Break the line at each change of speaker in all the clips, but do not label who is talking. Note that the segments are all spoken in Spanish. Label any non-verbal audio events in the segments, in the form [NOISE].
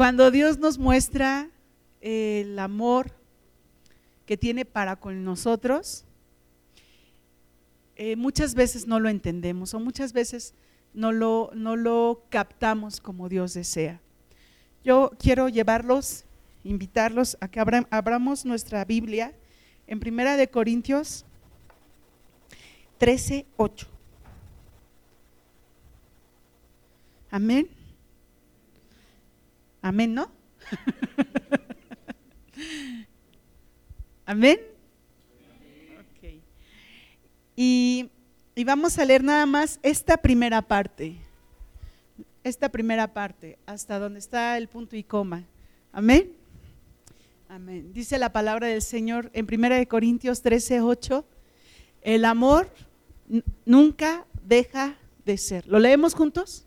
cuando Dios nos muestra el amor que tiene para con nosotros, eh, muchas veces no lo entendemos o muchas veces no lo, no lo captamos como Dios desea. Yo quiero llevarlos, invitarlos a que abramos nuestra Biblia en Primera de Corintios 13, 8. Amén. Amén, ¿no? Amén. Y, y vamos a leer nada más esta primera parte. Esta primera parte, hasta donde está el punto y coma. Amén. Amén. Dice la palabra del Señor en 1 Corintios 13, 8. El amor nunca deja de ser. ¿Lo leemos juntos?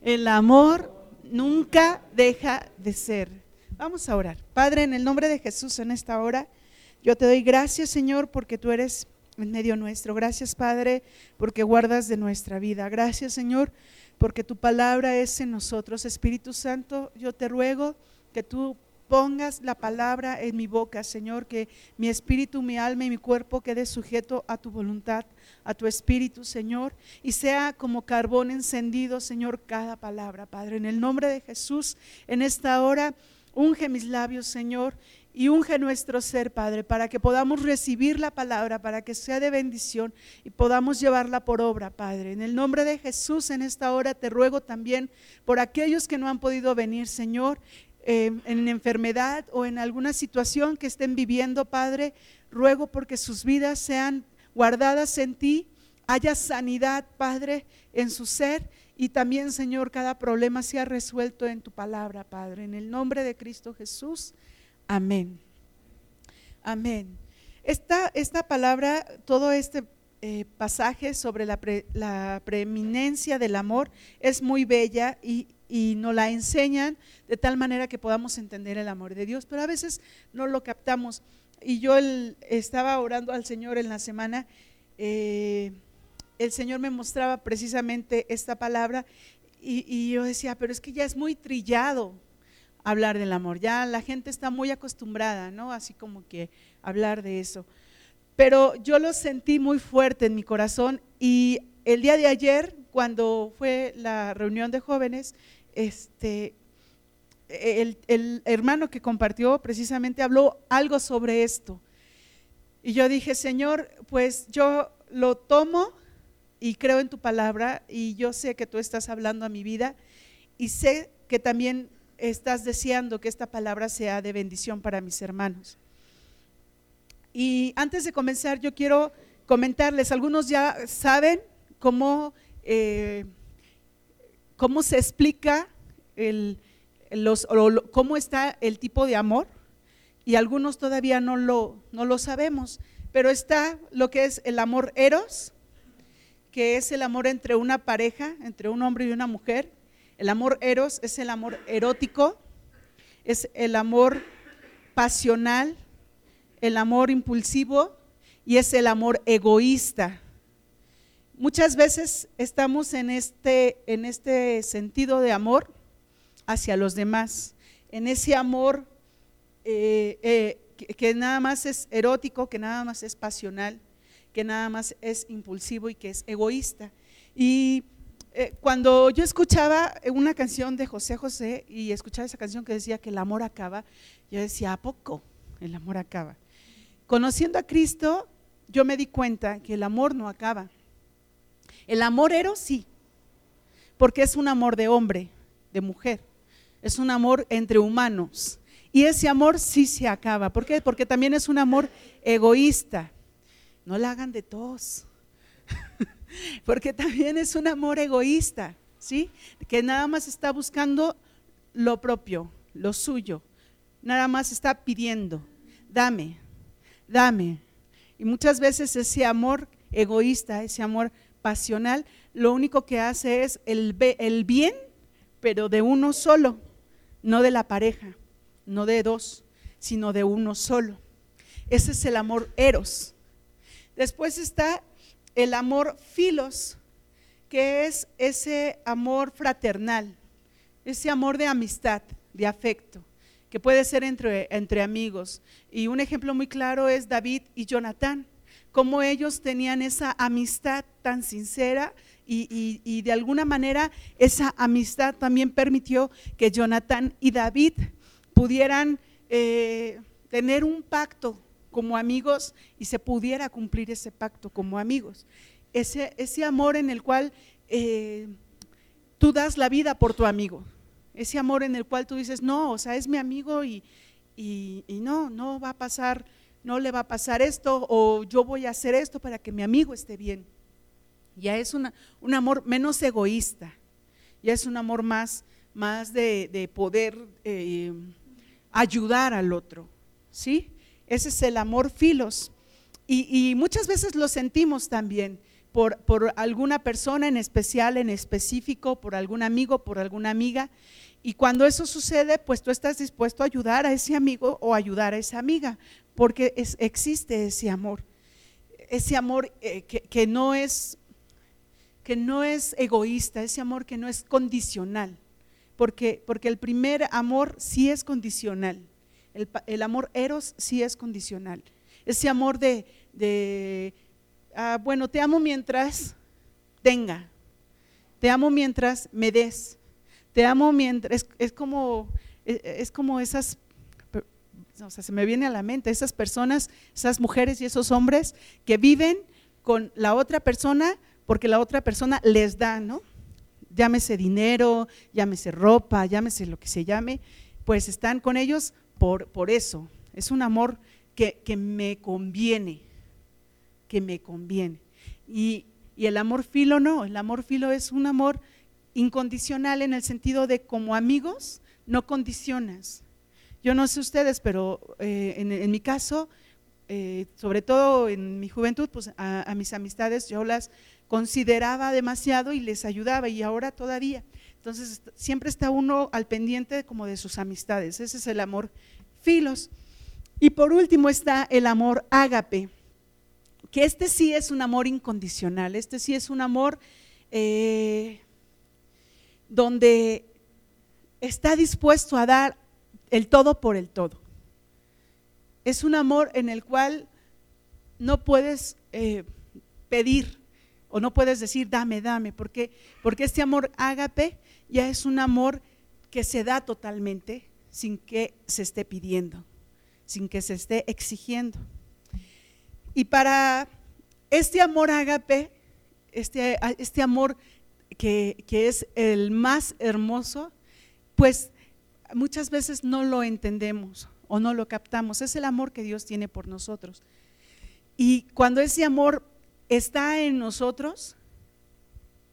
El amor nunca deja de ser. Vamos a orar. Padre, en el nombre de Jesús en esta hora, yo te doy gracias, Señor, porque tú eres en medio nuestro. Gracias, Padre, porque guardas de nuestra vida. Gracias, Señor, porque tu palabra es en nosotros. Espíritu Santo, yo te ruego que tú pongas la palabra en mi boca, Señor, que mi espíritu, mi alma y mi cuerpo quede sujeto a tu voluntad, a tu espíritu, Señor, y sea como carbón encendido, Señor, cada palabra, Padre. En el nombre de Jesús, en esta hora, unge mis labios, Señor, y unge nuestro ser, Padre, para que podamos recibir la palabra, para que sea de bendición y podamos llevarla por obra, Padre. En el nombre de Jesús, en esta hora te ruego también por aquellos que no han podido venir, Señor, Em, en enfermedad o en alguna situación que estén viviendo, Padre, ruego porque sus vidas sean guardadas en ti, haya sanidad, Padre, en su ser y también, Señor, cada problema sea resuelto en tu palabra, Padre. En el nombre de Cristo Jesús, amén. Amén. Esta, esta palabra, todo este eh, pasaje sobre la, la preeminencia del amor es muy bella y, y nos la enseñan de tal manera que podamos entender el amor de Dios, pero a veces no lo captamos. Y yo estaba orando al Señor en la semana, eh, el Señor me mostraba precisamente esta palabra y, y yo decía, pero es que ya es muy trillado hablar del amor, ya la gente está muy acostumbrada, ¿no? Así como que hablar de eso. Pero yo lo sentí muy fuerte en mi corazón y el día de ayer, cuando fue la reunión de jóvenes, este, el, hermano que compartió precisamente habló algo sobre esto. Y yo dije, Señor, pues yo lo tomo y creo en tu palabra y yo sé que tú estás hablando a mi vida y sé que también estás deseando que esta palabra sea de bendición para mis hermanos. Y antes de comenzar, yo quiero comentarles, algunos ya saben cómo... Eh, cómo se explica el, los, cómo está el tipo de amor y algunos todavía no lo, no lo sabemos, pero está lo que es el amor eros, que es el amor entre una pareja, entre un hombre y una mujer. El amor eros es el amor erótico, es el amor pasional, el amor impulsivo y es el amor egoísta. Muchas veces estamos en este, en este sentido de amor hacia los demás, en ese amor eh, eh, que, nada más es erótico, que nada más es pasional, que nada más es impulsivo y que es egoísta. Y eh, cuando yo escuchaba una canción de José José y escuchaba esa canción que decía que el amor acaba, yo decía, ¿a poco el amor acaba? Conociendo a Cristo, yo me di cuenta que el amor no acaba el amor eros sí, porque es un amor de hombre, de mujer, es un amor entre humanos. Y ese amor sí se acaba. ¿Por qué? Porque también es un amor egoísta. No la hagan de tos. [LAUGHS] porque también es un amor egoísta, ¿sí? Que nada más está buscando lo propio, lo suyo. Nada más está pidiendo, dame, dame. Y muchas veces ese amor egoísta, ese amor pasional, lo único que hace es el, el bien, pero de uno solo, no de la pareja, no de dos, sino de uno solo. Ese es el amor eros. Después está el amor filos, que es ese amor fraternal, ese amor de amistad, de afecto, que puede ser entre, entre amigos. Y un ejemplo muy claro es David y Jonatán, cómo ellos tenían esa amistad tan sincera y, de alguna manera esa amistad también permitió que Jonatán y David pudieran eh, tener un pacto como amigos y se pudiera cumplir ese pacto como amigos. Ese, ese amor en el cual eh, tú das la vida por tu amigo. Ese amor en el cual tú dices, no, o sea, es mi amigo y, y, no, no va a pasar, no le va a pasar esto o yo voy a hacer esto para que mi amigo esté bien. Ya es una, un amor menos egoísta, ya es un amor más, más de, poder eh, ayudar al otro, ¿sí? Ese es el amor filos. Y, y muchas veces lo sentimos también por, por, alguna persona en especial, en específico, por algún amigo, por alguna amiga. Y cuando eso sucede, pues tú estás dispuesto a ayudar a ese amigo o ayudar a esa amiga, porque existe ese amor. Ese amor eh, que, no es, que no es egoísta, ese amor que no es condicional. Porque, porque el primer amor sí es condicional. El, amor eros sí es condicional. Ese amor de, ah, bueno, te amo mientras tenga. Te amo mientras me des. Te amo mientras, es, como, es, como esas, o sea, se me viene a la mente, esas personas, esas mujeres y esos hombres que viven con la otra persona porque la otra persona les da, ¿no? Llámese dinero, llámese ropa, llámese lo que se llame, pues están con ellos por, por eso. Es un amor que, que me conviene, que me conviene. Y, y el amor filo no, el amor filo es un amor incondicional en el sentido de como amigos no condicionas. Yo no sé ustedes, pero eh, en, mi caso, eh, sobre todo en mi juventud, pues a, mis amistades yo las consideraba demasiado y les ayudaba y ahora todavía. Entonces siempre está uno al pendiente como de sus amistades. Ese es el amor filos. Y por último está el amor ágape, que este sí es un amor incondicional, este sí es un amor eh, donde está dispuesto a dar el todo por el todo. Es un amor en el cual no puedes eh, pedir o no puedes decir dame, dame, porque, porque este amor ágape ya es un amor que se da totalmente sin que se esté pidiendo, sin que se esté exigiendo. Y para este amor ágape, este, este amor que, es el más hermoso, pues muchas veces no lo entendemos o no lo captamos. Es el amor que Dios tiene por nosotros. Y cuando ese amor está en nosotros,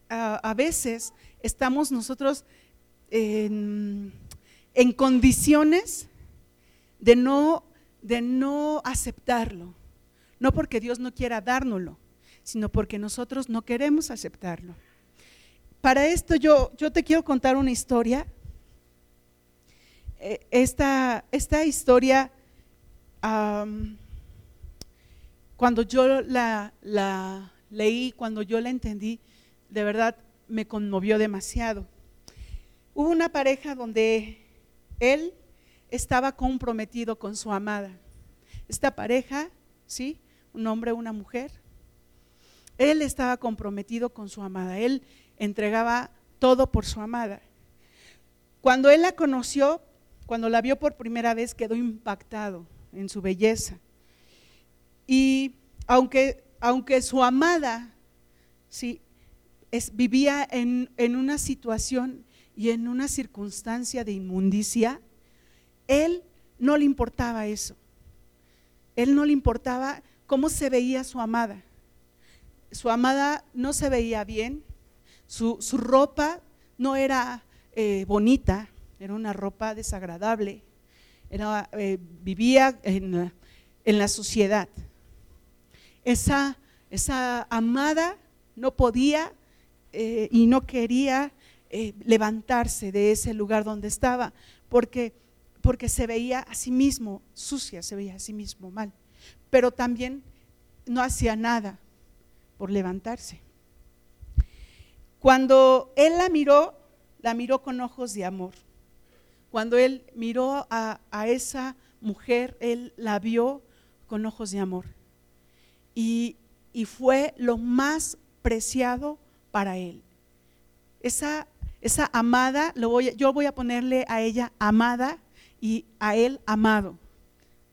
a, veces estamos nosotros en, condiciones de no, de no aceptarlo. No porque Dios no quiera dárnoslo, sino porque nosotros no queremos aceptarlo para esto yo, yo te quiero contar una historia. Eh, esta, esta historia, cuando yo la, la leí, cuando yo la entendí, de verdad me conmovió demasiado. Hubo una pareja donde él estaba comprometido con su amada. Esta pareja, ¿sí? Un hombre, una mujer. Él estaba comprometido con su amada. Él entregaba todo por su amada. Cuando él la conoció, cuando la vio por primera vez, quedó impactado en su belleza. Y aunque, aunque su amada sí, es, vivía en, en una situación y en una circunstancia de inmundicia, él no le importaba eso. Él no le importaba cómo se veía su amada. Su amada no se veía bien, su, ropa no era eh, bonita, era una ropa desagradable, eh, vivía en, la sociedad. Esa, amada no podía eh, y no quería levantarse de ese lugar donde estaba, porque se veía a sí mismo sucia, se veía a sí mismo mal, pero también no hacía nada por levantarse. Cuando él la miró, la miró con ojos de amor, cuando él miró a, esa mujer, él la vio con ojos de amor. Y, fue lo más preciado para él. Esa, esa amada, lo voy, yo voy a ponerle a ella amada y a él amado.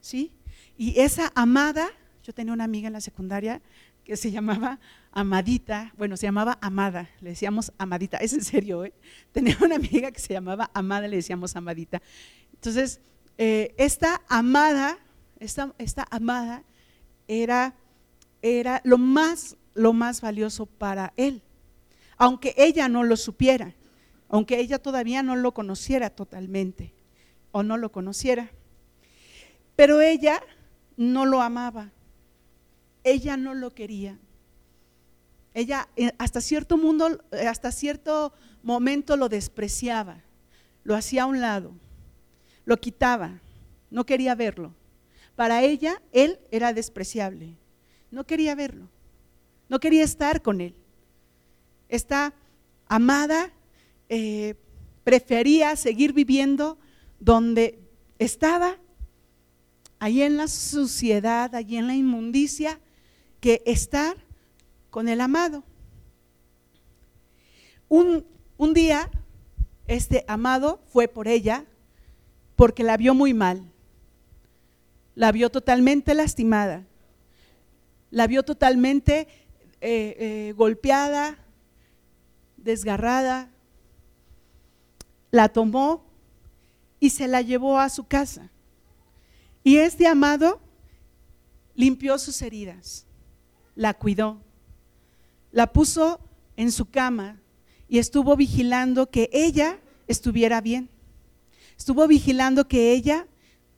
¿Sí? Y esa amada, yo tenía una amiga en la secundaria que se llamaba Amadita, bueno, se llamaba Amada, le decíamos Amadita, es en serio, ¿eh? tenía una amiga que se llamaba Amada, le decíamos Amadita. Entonces, eh, esta amada, esta, esta amada era, era lo, más, lo más valioso para él, aunque ella no lo supiera, aunque ella todavía no lo conociera totalmente o no lo conociera. Pero ella no lo amaba, ella no lo quería. Ella eh, hasta cierto mundo, eh, hasta cierto momento lo despreciaba, lo hacía a un lado, lo quitaba, no quería verlo. Para ella, él era despreciable, no quería verlo, no quería estar con él. Esta amada eh, prefería seguir viviendo donde estaba, allí en la suciedad, allí en la inmundicia, que estar con el amado. Un, un día, este amado fue por ella porque la vio muy mal, la vio totalmente lastimada, la vio totalmente eh, eh, golpeada, desgarrada, la tomó y se la llevó a su casa. Y este amado limpió sus heridas, la cuidó, la puso en su cama y estuvo vigilando que ella estuviera bien. Estuvo vigilando que ella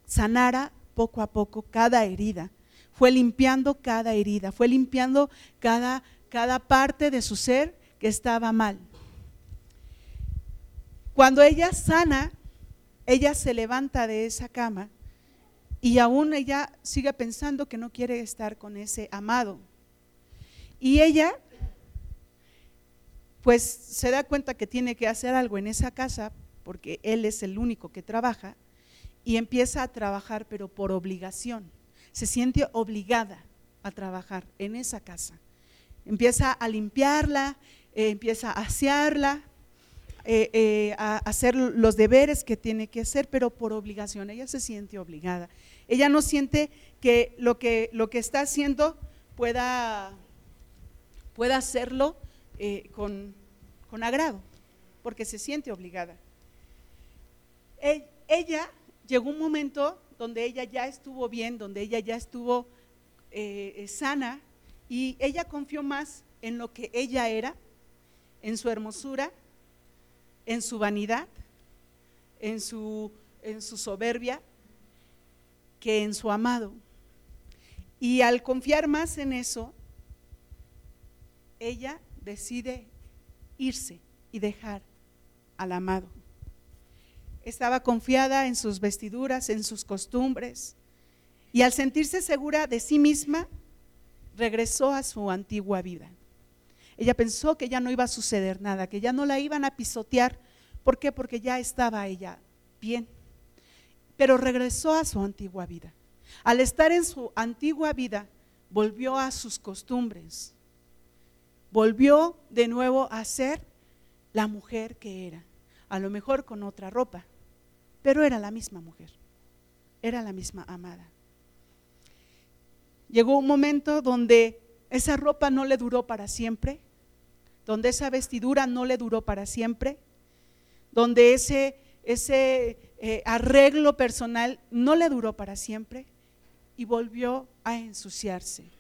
sanara poco a poco cada herida. Fue limpiando cada herida, fue limpiando cada, cada parte de su ser que estaba mal. Cuando ella sana, ella se levanta de esa cama y aún ella sigue pensando que no quiere estar con ese amado. Y ella pues se da cuenta que tiene que hacer algo en esa casa, porque él es el único que trabaja, y empieza a trabajar, pero por obligación. Se siente obligada a trabajar en esa casa. Empieza a limpiarla, eh, empieza a asearla, eh, eh, a hacer los deberes que tiene que hacer, pero por obligación. Ella se siente obligada. Ella no siente que lo que, lo que está haciendo pueda, pueda hacerlo eh, con, agrado, porque se siente obligada. E, ella llegó un momento donde ella ya estuvo bien, donde ella ya estuvo eh, eh, sana y ella confió más en lo que ella era, en su hermosura, en su vanidad, en su, en su soberbia, que en su amado. Y al confiar más en eso, ella decide irse y dejar al amado. Estaba confiada en sus vestiduras, en sus costumbres, y al sentirse segura de sí misma, regresó a su antigua vida. Ella pensó que ya no iba a suceder nada, que ya no la iban a pisotear. ¿Por qué? Porque ya estaba ella bien. Pero regresó a su antigua vida. Al estar en su antigua vida, volvió a sus costumbres, volvió de nuevo a ser la mujer que era, a lo mejor con otra ropa, pero era la misma mujer, era la misma amada. Llegó un momento donde esa ropa no le duró para siempre, donde esa vestidura no le duró para siempre, donde ese, ese eh, arreglo personal no le duró para siempre y volvió a ensuciarse,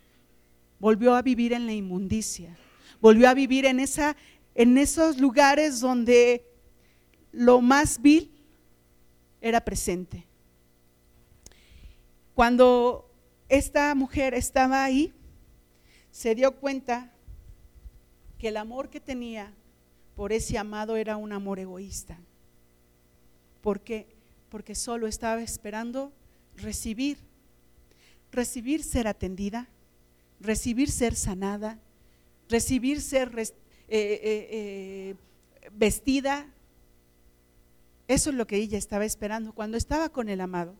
volvió a vivir en la inmundicia, volvió a vivir en, esa, en esos lugares donde lo más vil era presente. Cuando esta mujer estaba ahí, se dio cuenta que el amor que tenía por ese amado era un amor egoísta. ¿Por qué? Porque solo estaba esperando recibir, recibir ser atendida, recibir ser sanada, recibir ser eh, eh, eh, vestida, Eso es lo que ella estaba esperando cuando estaba con el amado.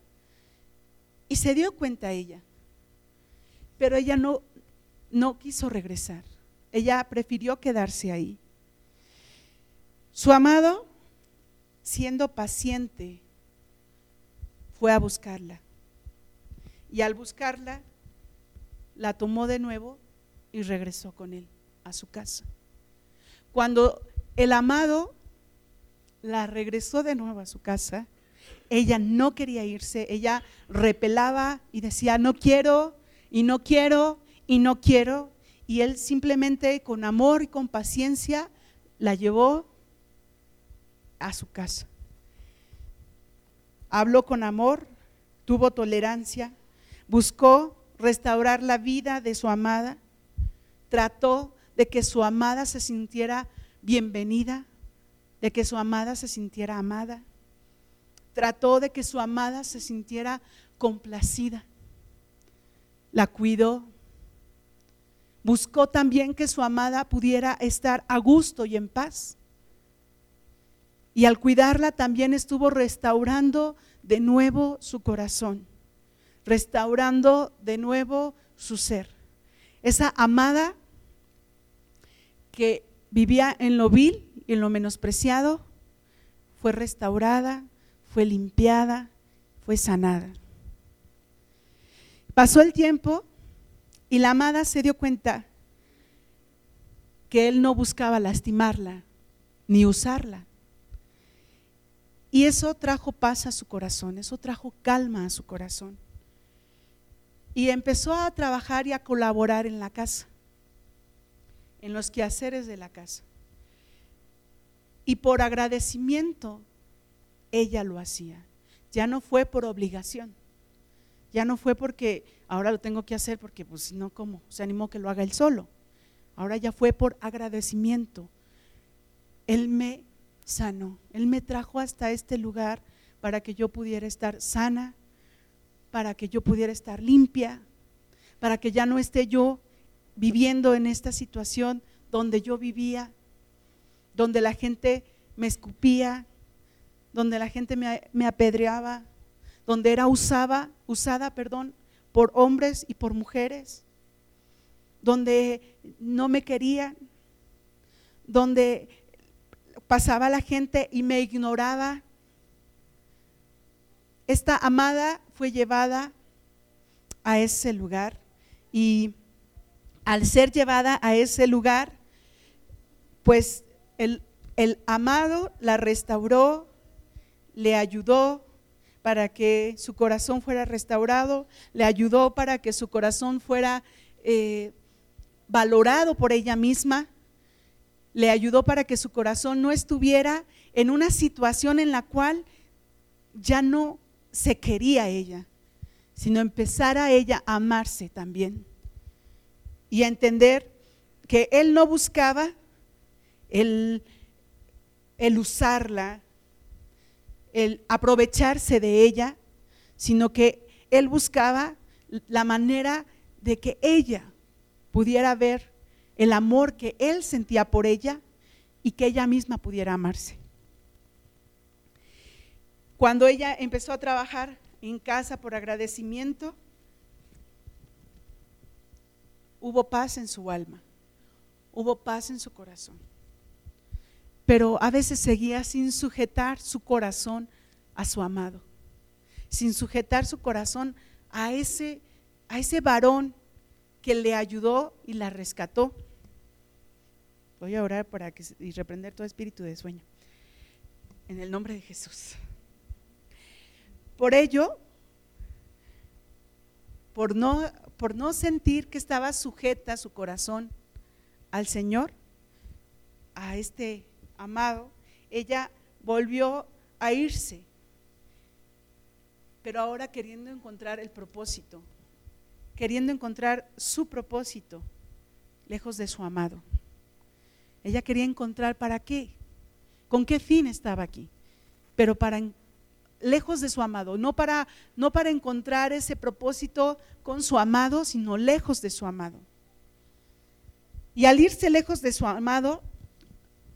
Y se dio cuenta ella. Pero ella no, no quiso regresar. Ella prefirió quedarse ahí. Su amado, siendo paciente, fue a buscarla. Y al buscarla, la tomó de nuevo y regresó con él a su casa. Cuando el amado la regresó de nuevo a su casa, ella no quería irse, ella repelaba y decía, no quiero, y no quiero, y no quiero. Y él simplemente con amor y con paciencia la llevó a su casa. Habló con amor, tuvo tolerancia, buscó restaurar la vida de su amada, trató de que su amada se sintiera bienvenida, de que su amada se sintiera amada, trató de que su amada se sintiera complacida, la cuidó, buscó también que su amada pudiera estar a gusto y en paz. Y al cuidarla también estuvo restaurando de nuevo su corazón, restaurando de nuevo su ser. Esa amada que vivía en lo vil y en lo menospreciado, fue restaurada, fue limpiada, fue sanada. Pasó el tiempo y la amada se dio cuenta que él no buscaba lastimarla ni usarla. Y eso trajo paz a su corazón, eso trajo calma a su corazón. Y empezó a trabajar y a colaborar en la casa, en los quehaceres de la casa. Y por agradecimiento, ella lo hacía. Ya no fue por obligación. Ya no fue porque ahora lo tengo que hacer porque pues si no, ¿cómo? Se animó que lo haga él solo. Ahora ya fue por agradecimiento. Él me sano. Él me trajo hasta este lugar para que yo pudiera estar sana, para que yo pudiera estar limpia, para que ya no esté yo viviendo en esta situación donde yo vivía, donde la gente me escupía, donde la gente me, apedreaba, donde era usada, usada, perdón, por hombres y por mujeres, donde no me querían, donde pasaba la gente y me ignoraba. Esta amada fue llevada a ese lugar y al ser llevada a ese lugar, pues el, amado la restauró, le ayudó para que su corazón fuera restaurado, le ayudó para que su corazón fuera eh, valorado por ella misma, le ayudó para que su corazón no estuviera en una situación en la cual ya no se quería ella, sino empezara ella a amarse también y a entender que él no buscaba el, el usarla, el aprovecharse de ella, sino que él buscaba la manera de que ella pudiera ver el amor que él sentía por ella y que ella misma pudiera amarse. Cuando ella empezó a trabajar en casa por agradecimiento, hubo paz en su alma, hubo paz en su corazón. Pero a veces seguía sin sujetar su corazón a su amado, sin sujetar su corazón a ese, a ese varón que le ayudó y la rescató Voy a orar para que, y reprender todo espíritu de sueño. En el nombre de Jesús. Por ello, por no, por no sentir que estaba sujeta su corazón al Señor, a este amado, ella volvió a irse, pero ahora queriendo encontrar el propósito, queriendo encontrar su propósito lejos de su amado. Ella quería encontrar para qué, con qué fin estaba aquí, pero para lejos de su amado, no para no para encontrar ese propósito con su amado, sino lejos de su amado. Y al irse lejos de su amado,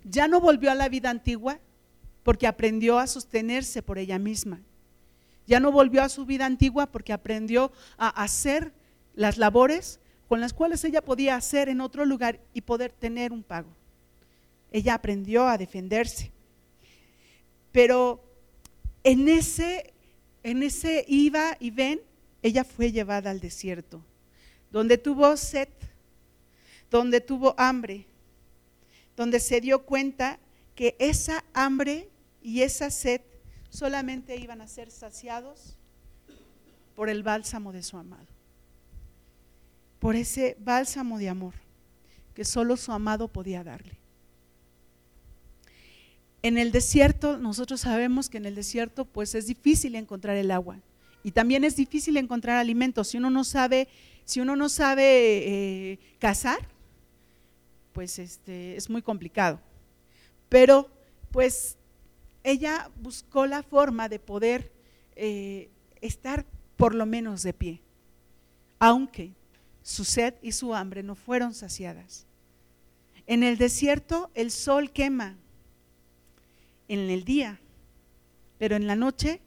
ya no volvió a la vida antigua, porque aprendió a sostenerse por ella misma. Ya no volvió a su vida antigua porque aprendió a hacer las labores con las cuales ella podía hacer en otro lugar y poder tener un pago. Ella aprendió a defenderse. Pero en ese, en ese iba y ven, ella fue llevada al desierto, donde tuvo sed, donde tuvo hambre, donde se dio cuenta que esa hambre y esa sed solamente iban a ser saciados por el bálsamo de su amado, por ese bálsamo de amor que solo su amado podía darle. En el desierto, nosotros sabemos que en el desierto pues es difícil encontrar el agua y también es difícil encontrar alimentos. Si uno no sabe, si uno no sabe eh, cazar, pues este, es muy complicado. Pero pues ella buscó la forma de poder eh, estar por lo menos de pie, aunque su sed y su hambre no fueron saciadas. En el desierto el sol quema en el día, pero en la noche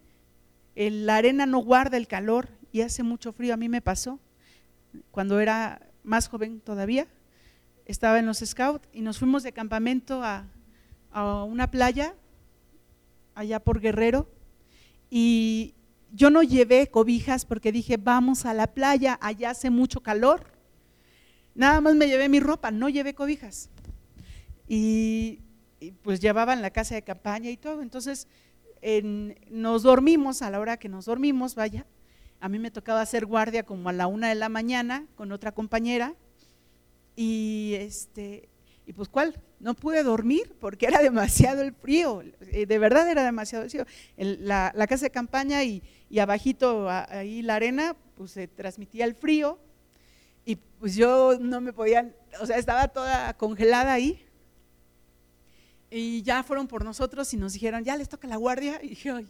la arena no guarda el calor y hace mucho frío. A mí me pasó cuando era más joven todavía, estaba en los scouts y nos fuimos de campamento a, a una playa allá por Guerrero y yo no llevé cobijas porque dije, vamos a la playa, allá hace mucho calor. Nada más me llevé mi ropa, no llevé cobijas. Y, pues llevaban la casa de campaña y todo. Entonces nos dormimos a la hora que nos dormimos, vaya. A mí me tocaba hacer guardia como a la una de la mañana con otra compañera. Y este, y pues cuál, no pude dormir porque era demasiado el frío, eh, de verdad era demasiado el frío. La, casa de campaña y, abajito ahí la arena, pues se transmitía el frío y pues yo no me podía, o sea, estaba toda congelada ahí. Y ya fueron por nosotros y nos dijeron, ya les toca la guardia. [LAUGHS] Y dije,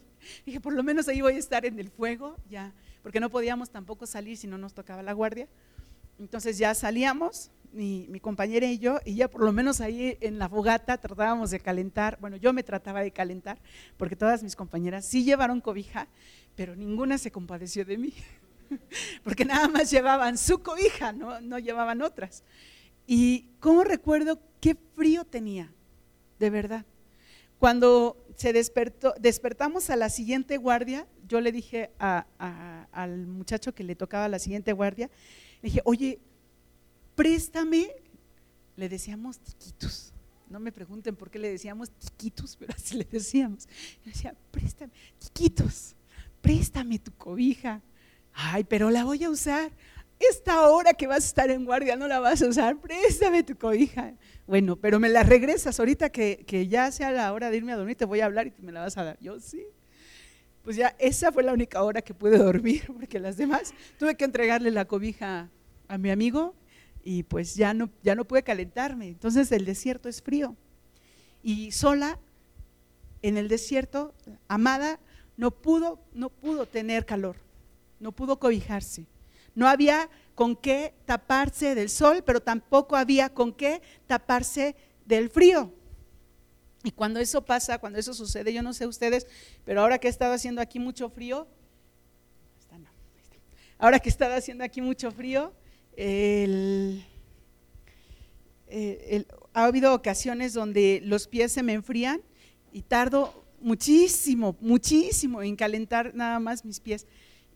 dije, por lo menos ahí voy a estar en el fuego, ya, porque no podíamos tampoco salir si no nos tocaba la guardia. Entonces ya salíamos, mi, compañera y yo, y ya por lo menos ahí en la fogata tratábamos de calentar, bueno, yo me trataba de calentar, porque todas mis compañeras sí llevaron cobija, pero ninguna se compadeció de mí, [LAUGHS] porque nada más llevaban su cobija, no, no llevaban otras. Y cómo recuerdo qué frío tenía, de verdad. Cuando se despertó, despertamos a la siguiente guardia, yo le dije al muchacho que le tocaba la siguiente guardia, le dije, oye, préstame, le decíamos tiquitos. No me pregunten por qué le decíamos tiquitos, pero así le decíamos. Yo decía, préstame, tiquitos, préstame tu cobija. Ay, pero la voy a usar. Esta hora que vas a estar en guardia no la vas a usar, préstame tu cobija. Bueno, pero me la regresas ahorita que, que ya sea la hora de irme a dormir, te voy a hablar y me la vas a dar. Yo sí. Pues ya esa fue la única hora que pude dormir, [LAUGHS] porque las demás tuve que entregarle la cobija a mi amigo y pues ya no, ya no pude calentarme. Entonces el desierto es frío. Y sola en el desierto, amada, no pudo, no pudo tener calor, no pudo cobijarse. No había con qué taparse del sol, pero tampoco había con qué taparse del frío. Y cuando eso pasa, cuando eso sucede, yo no sé ustedes, pero ahora que he estado haciendo aquí mucho frío, ahora que he estado haciendo aquí mucho frío, eh, ha habido ocasiones donde los pies se me enfrían y tardo muchísimo, muchísimo en calentar nada más mis pies.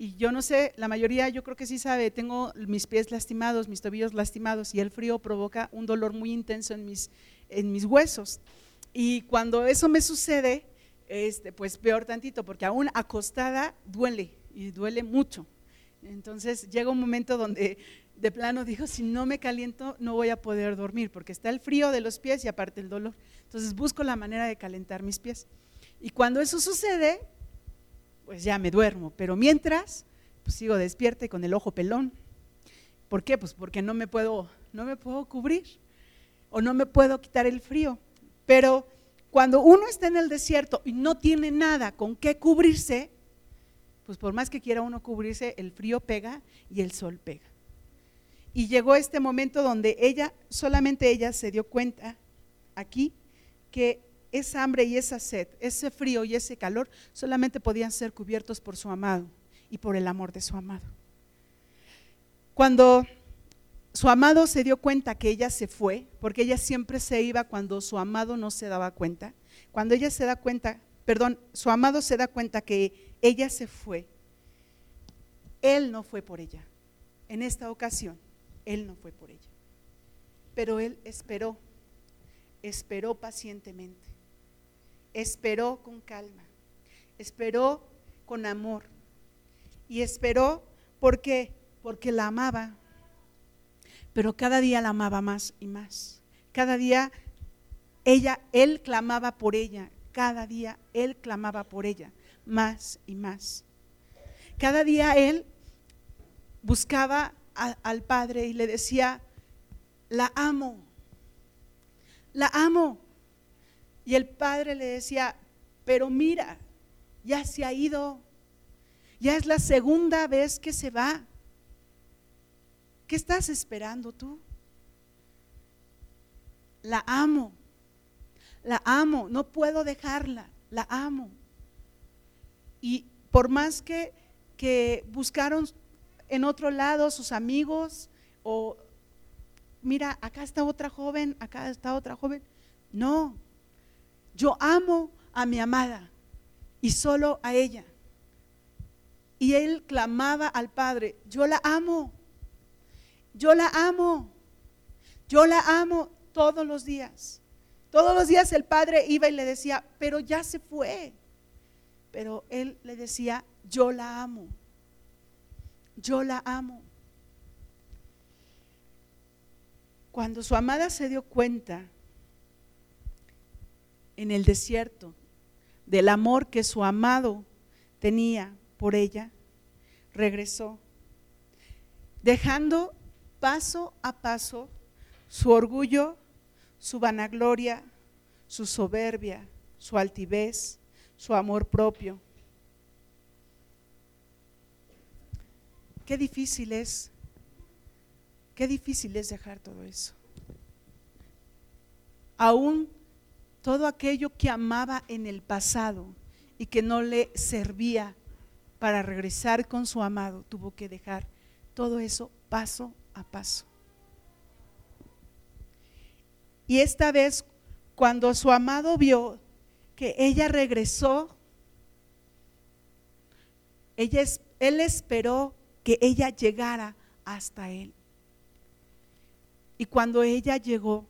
Y yo no sé, la mayoría yo creo que sí sabe, tengo mis pies lastimados, mis tobillos lastimados y el frío provoca un dolor muy intenso en mis, en mis huesos. Y cuando eso me sucede, este, pues peor tantito, porque aún acostada duele y duele mucho. Entonces llega un momento donde de plano dijo, si no me caliento no voy a poder dormir, porque está el frío de los pies y aparte el dolor. Entonces busco la manera de calentar mis pies. Y cuando eso sucede, pues ya me duermo, pero mientras, pues sigo despierta y con el ojo pelón. ¿Por qué? Pues porque no me puedo, no me puedo cubrir o no me puedo quitar el frío. Pero cuando uno está en el desierto y no tiene nada con qué cubrirse, pues por más que quiera uno cubrirse, el frío pega y el sol pega. Y llegó este momento donde ella, solamente ella se dio cuenta aquí que esa hambre y esa sed, ese frío y ese calor, solamente podían ser cubiertos por su amado y por el amor de su amado. Cuando su amado se dio cuenta que ella se fue, porque ella siempre se iba cuando su amado no se daba cuenta, cuando ella se da cuenta, perdón, su amado se da cuenta que ella se fue, él no fue por ella. En esta ocasión, él no fue por ella. Pero él esperó, esperó pacientemente, esperó con calma, esperó con amor y esperó porque porque la amaba. Pero cada día la amaba más y más. Cada día ella él clamaba por ella, cada día él clamaba por ella más y más. Cada día él buscaba al Padre y le decía, la amo, la amo. Y el Padre le decía, pero mira, ya se ha ido, ya es la segunda vez que se va. ¿Qué estás esperando tú? La amo, la amo, no puedo dejarla, la amo. Y por más que, que buscaron en otro lado sus amigos o mira, acá está otra joven, acá está otra joven. No, yo amo a mi amada y solo a ella. Y él clamaba al Padre, yo la amo, yo la amo, yo la amo todos los días. Todos los días el Padre iba y le decía, pero ya se fue. Pero él le decía, yo la amo yo la amo. Cuando su amada se dio cuenta en el desierto del amor que su amado tenía por ella, regresó, dejando paso a paso su orgullo, su vanagloria, su soberbia, su altivez, su amor propio Qué difícil es, qué difícil es dejar todo eso. Aún todo aquello que amaba en el pasado y que no le servía para regresar con su amado, tuvo que dejar todo eso paso a paso. Y esta vez, cuando su amado vio que ella regresó, ella, él esperó que ella llegara hasta él. Y cuando ella llegó,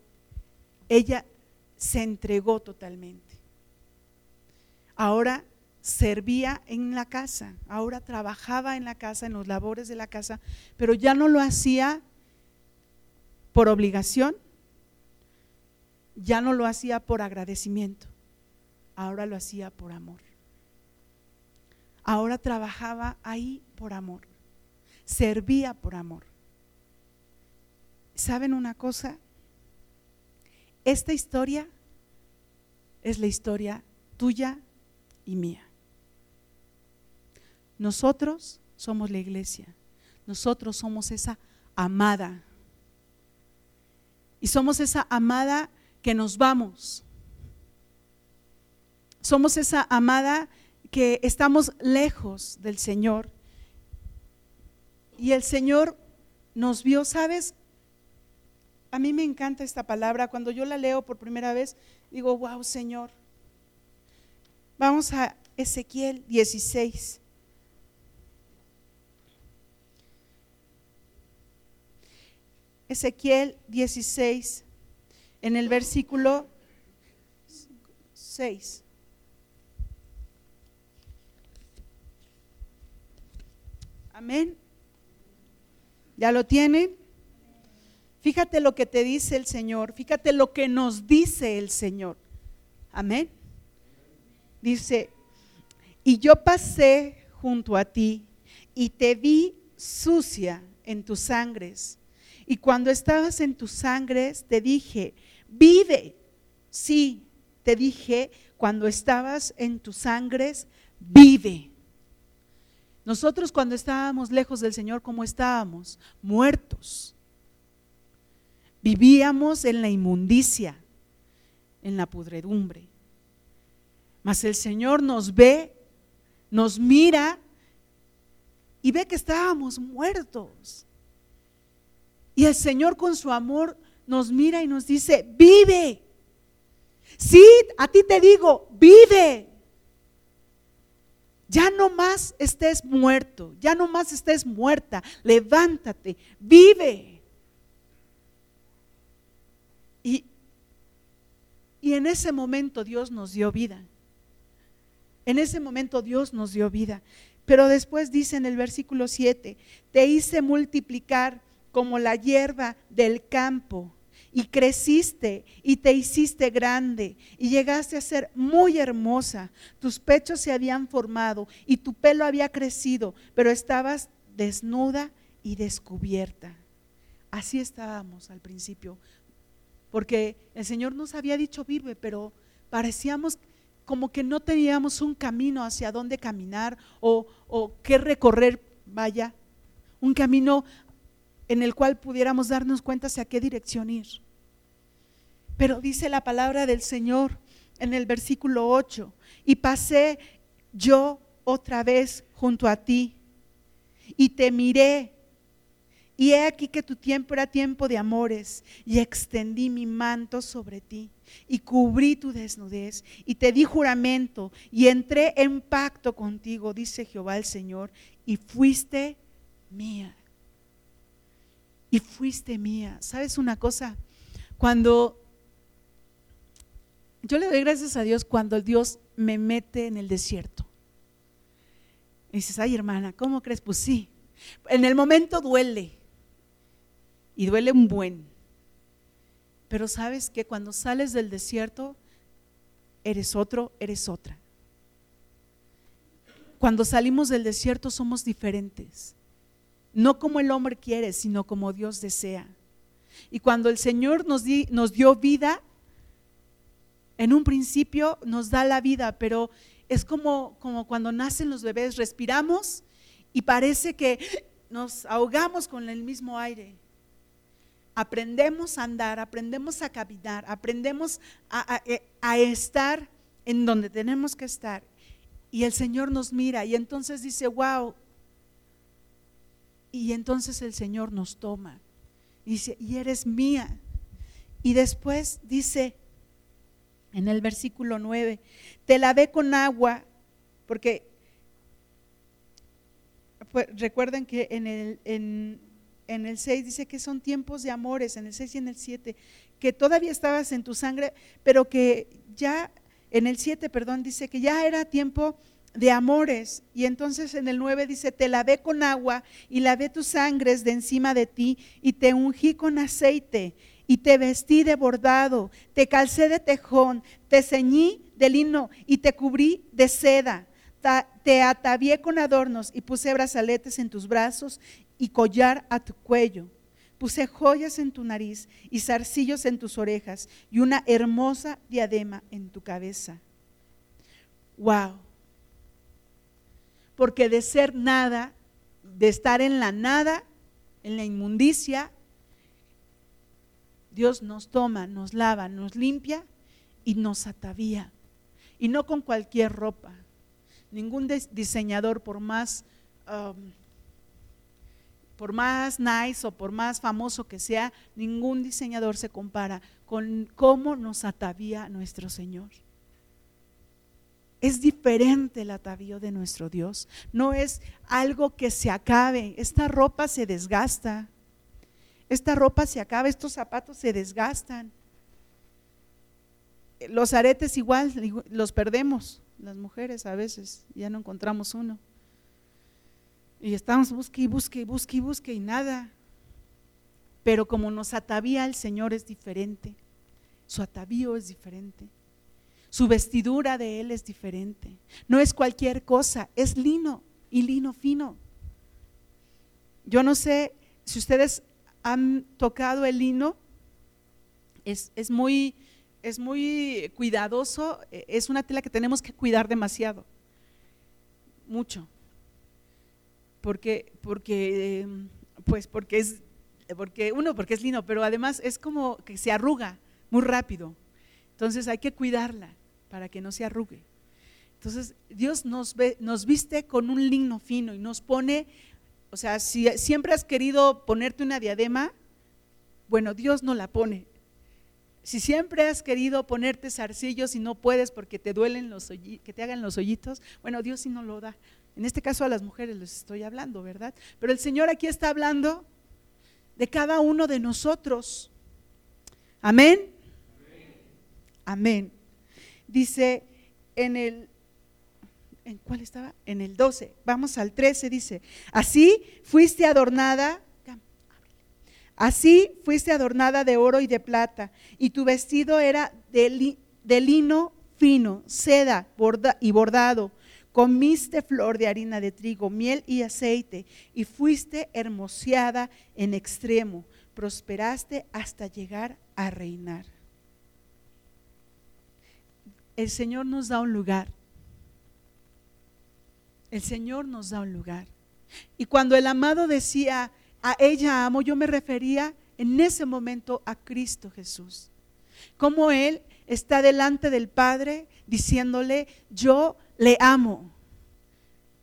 ella se entregó totalmente. Ahora servía en la casa, ahora trabajaba en la casa, en los labores de la casa, pero ya no lo hacía por obligación, ya no lo hacía por agradecimiento, ahora lo hacía por amor. Ahora trabajaba ahí por amor servía por amor. ¿Saben una cosa? Esta historia es la historia tuya y mía. Nosotros somos la iglesia. Nosotros somos esa amada. Y somos esa amada que nos vamos. Somos esa amada que estamos lejos del Señor y el Señor nos vio, ¿sabes? A mí me encanta esta palabra. Cuando yo la leo por primera vez, digo, wow, Señor. Vamos a Ezequiel 16. Ezequiel 16, en el versículo 6. Amén. ¿Ya lo tienen? Fíjate lo que te dice el Señor, fíjate lo que nos dice el Señor. Amén. Dice, y yo pasé junto a ti y te vi sucia en tus sangres. Y cuando estabas en tus sangres, te dije, vive. Sí, te dije, cuando estabas en tus sangres, vive. Nosotros cuando estábamos lejos del Señor, ¿cómo estábamos? Muertos. Vivíamos en la inmundicia, en la pudredumbre. Mas el Señor nos ve, nos mira y ve que estábamos muertos. Y el Señor con su amor nos mira y nos dice, vive. Sí, a ti te digo, vive. Ya no más estés muerto, ya no más estés muerta. Levántate, vive. Y, y en ese momento Dios nos dio vida. En ese momento Dios nos dio vida. Pero después dice en el versículo 7, te hice multiplicar como la hierba del campo y creciste y te hiciste grande y llegaste a ser muy hermosa. Tus pechos se habían formado y tu pelo había crecido, pero estabas desnuda y descubierta. Así estábamos al principio, porque el Señor nos había dicho vive, pero parecíamos como que no teníamos un camino hacia dónde caminar o, qué recorrer, vaya, un camino en el cual pudiéramos darnos cuenta hacia qué dirección ir. Pero dice la palabra del Señor en el versículo 8, y pasé yo otra vez junto a ti, y te miré, y he aquí que tu tiempo era tiempo de amores, y extendí mi manto sobre ti, y cubrí tu desnudez, y te di juramento, y entré en pacto contigo, dice Jehová el Señor, y fuiste mía y fuiste mía. ¿Sabes una cosa? Cuando yo le doy gracias a Dios cuando Dios me mete en el desierto. Y dices, ay hermana, ¿cómo crees? Pues sí. En el momento duele. Y duele un buen. Pero sabes que cuando sales del desierto, eres otro, eres otra. Cuando salimos del desierto somos diferentes no como el hombre quiere, sino como Dios desea. Y cuando el Señor nos, nos dio vida, en un principio nos da la vida, pero es como, como cuando nacen los bebés, respiramos y parece que nos ahogamos con el mismo aire. Aprendemos a andar, aprendemos a caminar, aprendemos a, a estar en donde tenemos que estar. Y el Señor nos mira y entonces dice, wow, y entonces el Señor nos toma. Y dice, y eres mía. Y después dice en el versículo 9, te lavé con agua, porque pues, recuerden que en el, en el 6 dice que son tiempos de amores, en el 6 y en el 7, que todavía estabas en tu sangre, pero que ya, en el 7, perdón, dice que ya era tiempo de amores. Y entonces en el 9 dice, te lavé con agua y lavé tus sangres de encima de ti y te ungí con aceite y te vestí de bordado, te calcé de tejón, te ceñí de lino y te cubrí de seda. Te atavié con adornos y puse brazaletes en tus brazos y collar a tu cuello. Puse joyas en tu nariz y zarcillos en tus orejas y una hermosa diadema en tu cabeza. Wow porque de ser nada, de estar en la nada, en la inmundicia, Dios nos toma, nos lava, nos limpia y nos atavía. Y no con cualquier ropa. Ningún diseñador, por más, um, por más nice o por más famoso que sea, ningún diseñador se compara con cómo nos atavía nuestro Señor. Es diferente el atavío de nuestro Dios. No es algo que se acabe. Esta ropa se desgasta. Esta ropa se acaba, estos zapatos se desgastan. Los aretes igual los perdemos, las mujeres a veces, ya no encontramos uno. Y estamos busque y busque y busque y busque y nada. Pero como nos atavía el Señor es diferente. Su atavío es diferente. Su vestidura de él es diferente. No es cualquier cosa, es lino y lino fino. Yo no sé si ustedes han tocado el lino, es, es, muy, es muy cuidadoso, es una tela que tenemos que cuidar demasiado, mucho. Porque, porque, pues porque es, porque uno, porque es lino, pero además es como que se arruga muy rápido. Entonces hay que cuidarla para que no se arrugue. Entonces, Dios nos, ve, nos viste con un lino fino y nos pone, o sea, si siempre has querido ponerte una diadema, bueno, Dios no la pone. Si siempre has querido ponerte zarcillos y no puedes porque te duelen los que te hagan los hoyitos, bueno, Dios sí no lo da. En este caso a las mujeres les estoy hablando, ¿verdad? Pero el Señor aquí está hablando de cada uno de nosotros. Amén. Amén. Dice en el ¿En cuál estaba? En el 12. Vamos al 13, dice. Así fuiste adornada. Así fuiste adornada de oro y de plata, y tu vestido era de, de lino fino, seda y bordado. Comiste flor de harina de trigo, miel y aceite, y fuiste hermoseada en extremo. Prosperaste hasta llegar a reinar. El Señor nos da un lugar el Señor nos da un lugar. Y cuando el amado decía, a ella amo, yo me refería en ese momento a Cristo Jesús. Como Él está delante del Padre diciéndole, yo le amo.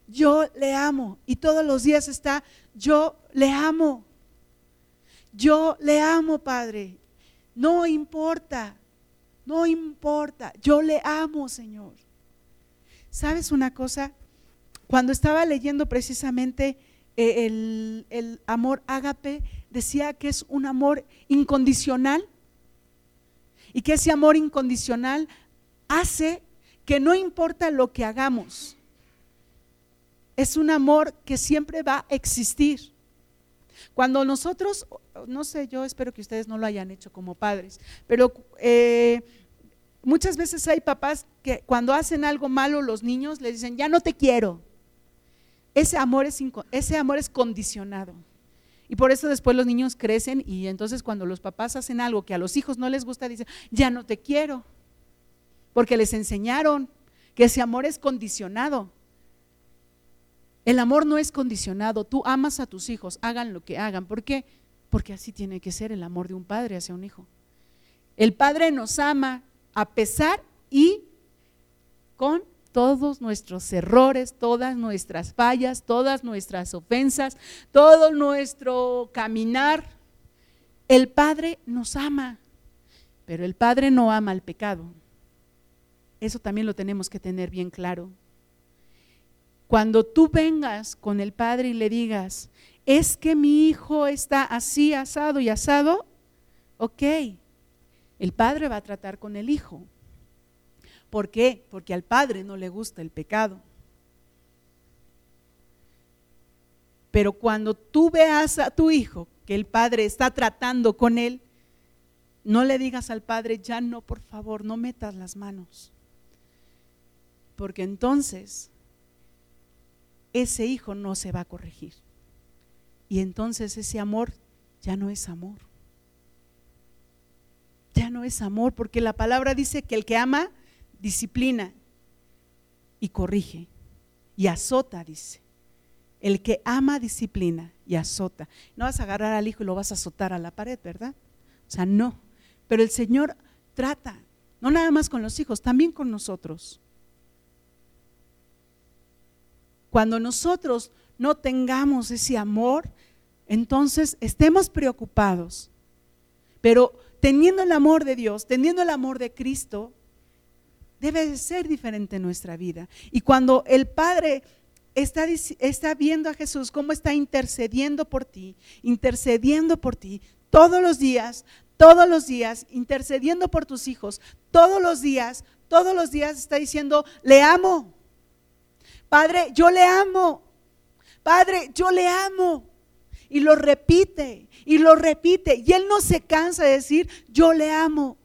Yo le amo. Y todos los días está, yo le amo. Yo le amo, Padre. No importa, no importa. Yo le amo, Señor. ¿Sabes una cosa? Cuando estaba leyendo precisamente eh, el, amor ágape, decía que es un amor incondicional y que ese amor incondicional hace que no importa lo que hagamos, es un amor que siempre va a existir. Cuando nosotros, no sé, yo espero que ustedes no lo hayan hecho como padres, pero eh, muchas veces hay papás que cuando hacen algo malo los niños les dicen, ya no te quiero. Ese amor es, ese amor es condicionado. Y por eso después los niños crecen y entonces cuando los papás hacen algo que a los hijos no les gusta, dicen, ya no te quiero. Porque les enseñaron que ese amor es condicionado. El amor no es condicionado. Tú amas a tus hijos, hagan lo que hagan. ¿Por qué? Porque así tiene que ser el amor de un padre hacia un hijo. El padre nos ama a pesar y con todos nuestros errores, todas nuestras fallas, todas nuestras ofensas, todo nuestro caminar. El Padre nos ama, pero el Padre no ama el pecado. Eso también lo tenemos que tener bien claro. Cuando tú vengas con el Padre y le digas, es que mi hijo está así, asado y asado, ok, el Padre va a tratar con el hijo. ¿Por qué? Porque al Padre no le gusta el pecado. Pero cuando tú veas a tu hijo que el Padre está tratando con él, no le digas al Padre, ya no, por favor, no metas las manos. Porque entonces ese hijo no se va a corregir. Y entonces ese amor ya no es amor. Ya no es amor, porque la palabra dice que el que ama disciplina y corrige y azota, dice. El que ama disciplina y azota. No vas a agarrar al hijo y lo vas a azotar a la pared, ¿verdad? O sea, no. Pero el Señor trata, no nada más con los hijos, también con nosotros. Cuando nosotros no tengamos ese amor, entonces estemos preocupados. Pero teniendo el amor de Dios, teniendo el amor de Cristo, debe ser diferente en nuestra vida. Y cuando el Padre está, está viendo a Jesús cómo está intercediendo por ti, intercediendo por ti todos los días, todos los días, intercediendo por tus hijos, todos los días, todos los días está diciendo, le amo. Padre, yo le amo. Padre, yo le amo. Y lo repite, y lo repite. Y él no se cansa de decir, yo le amo.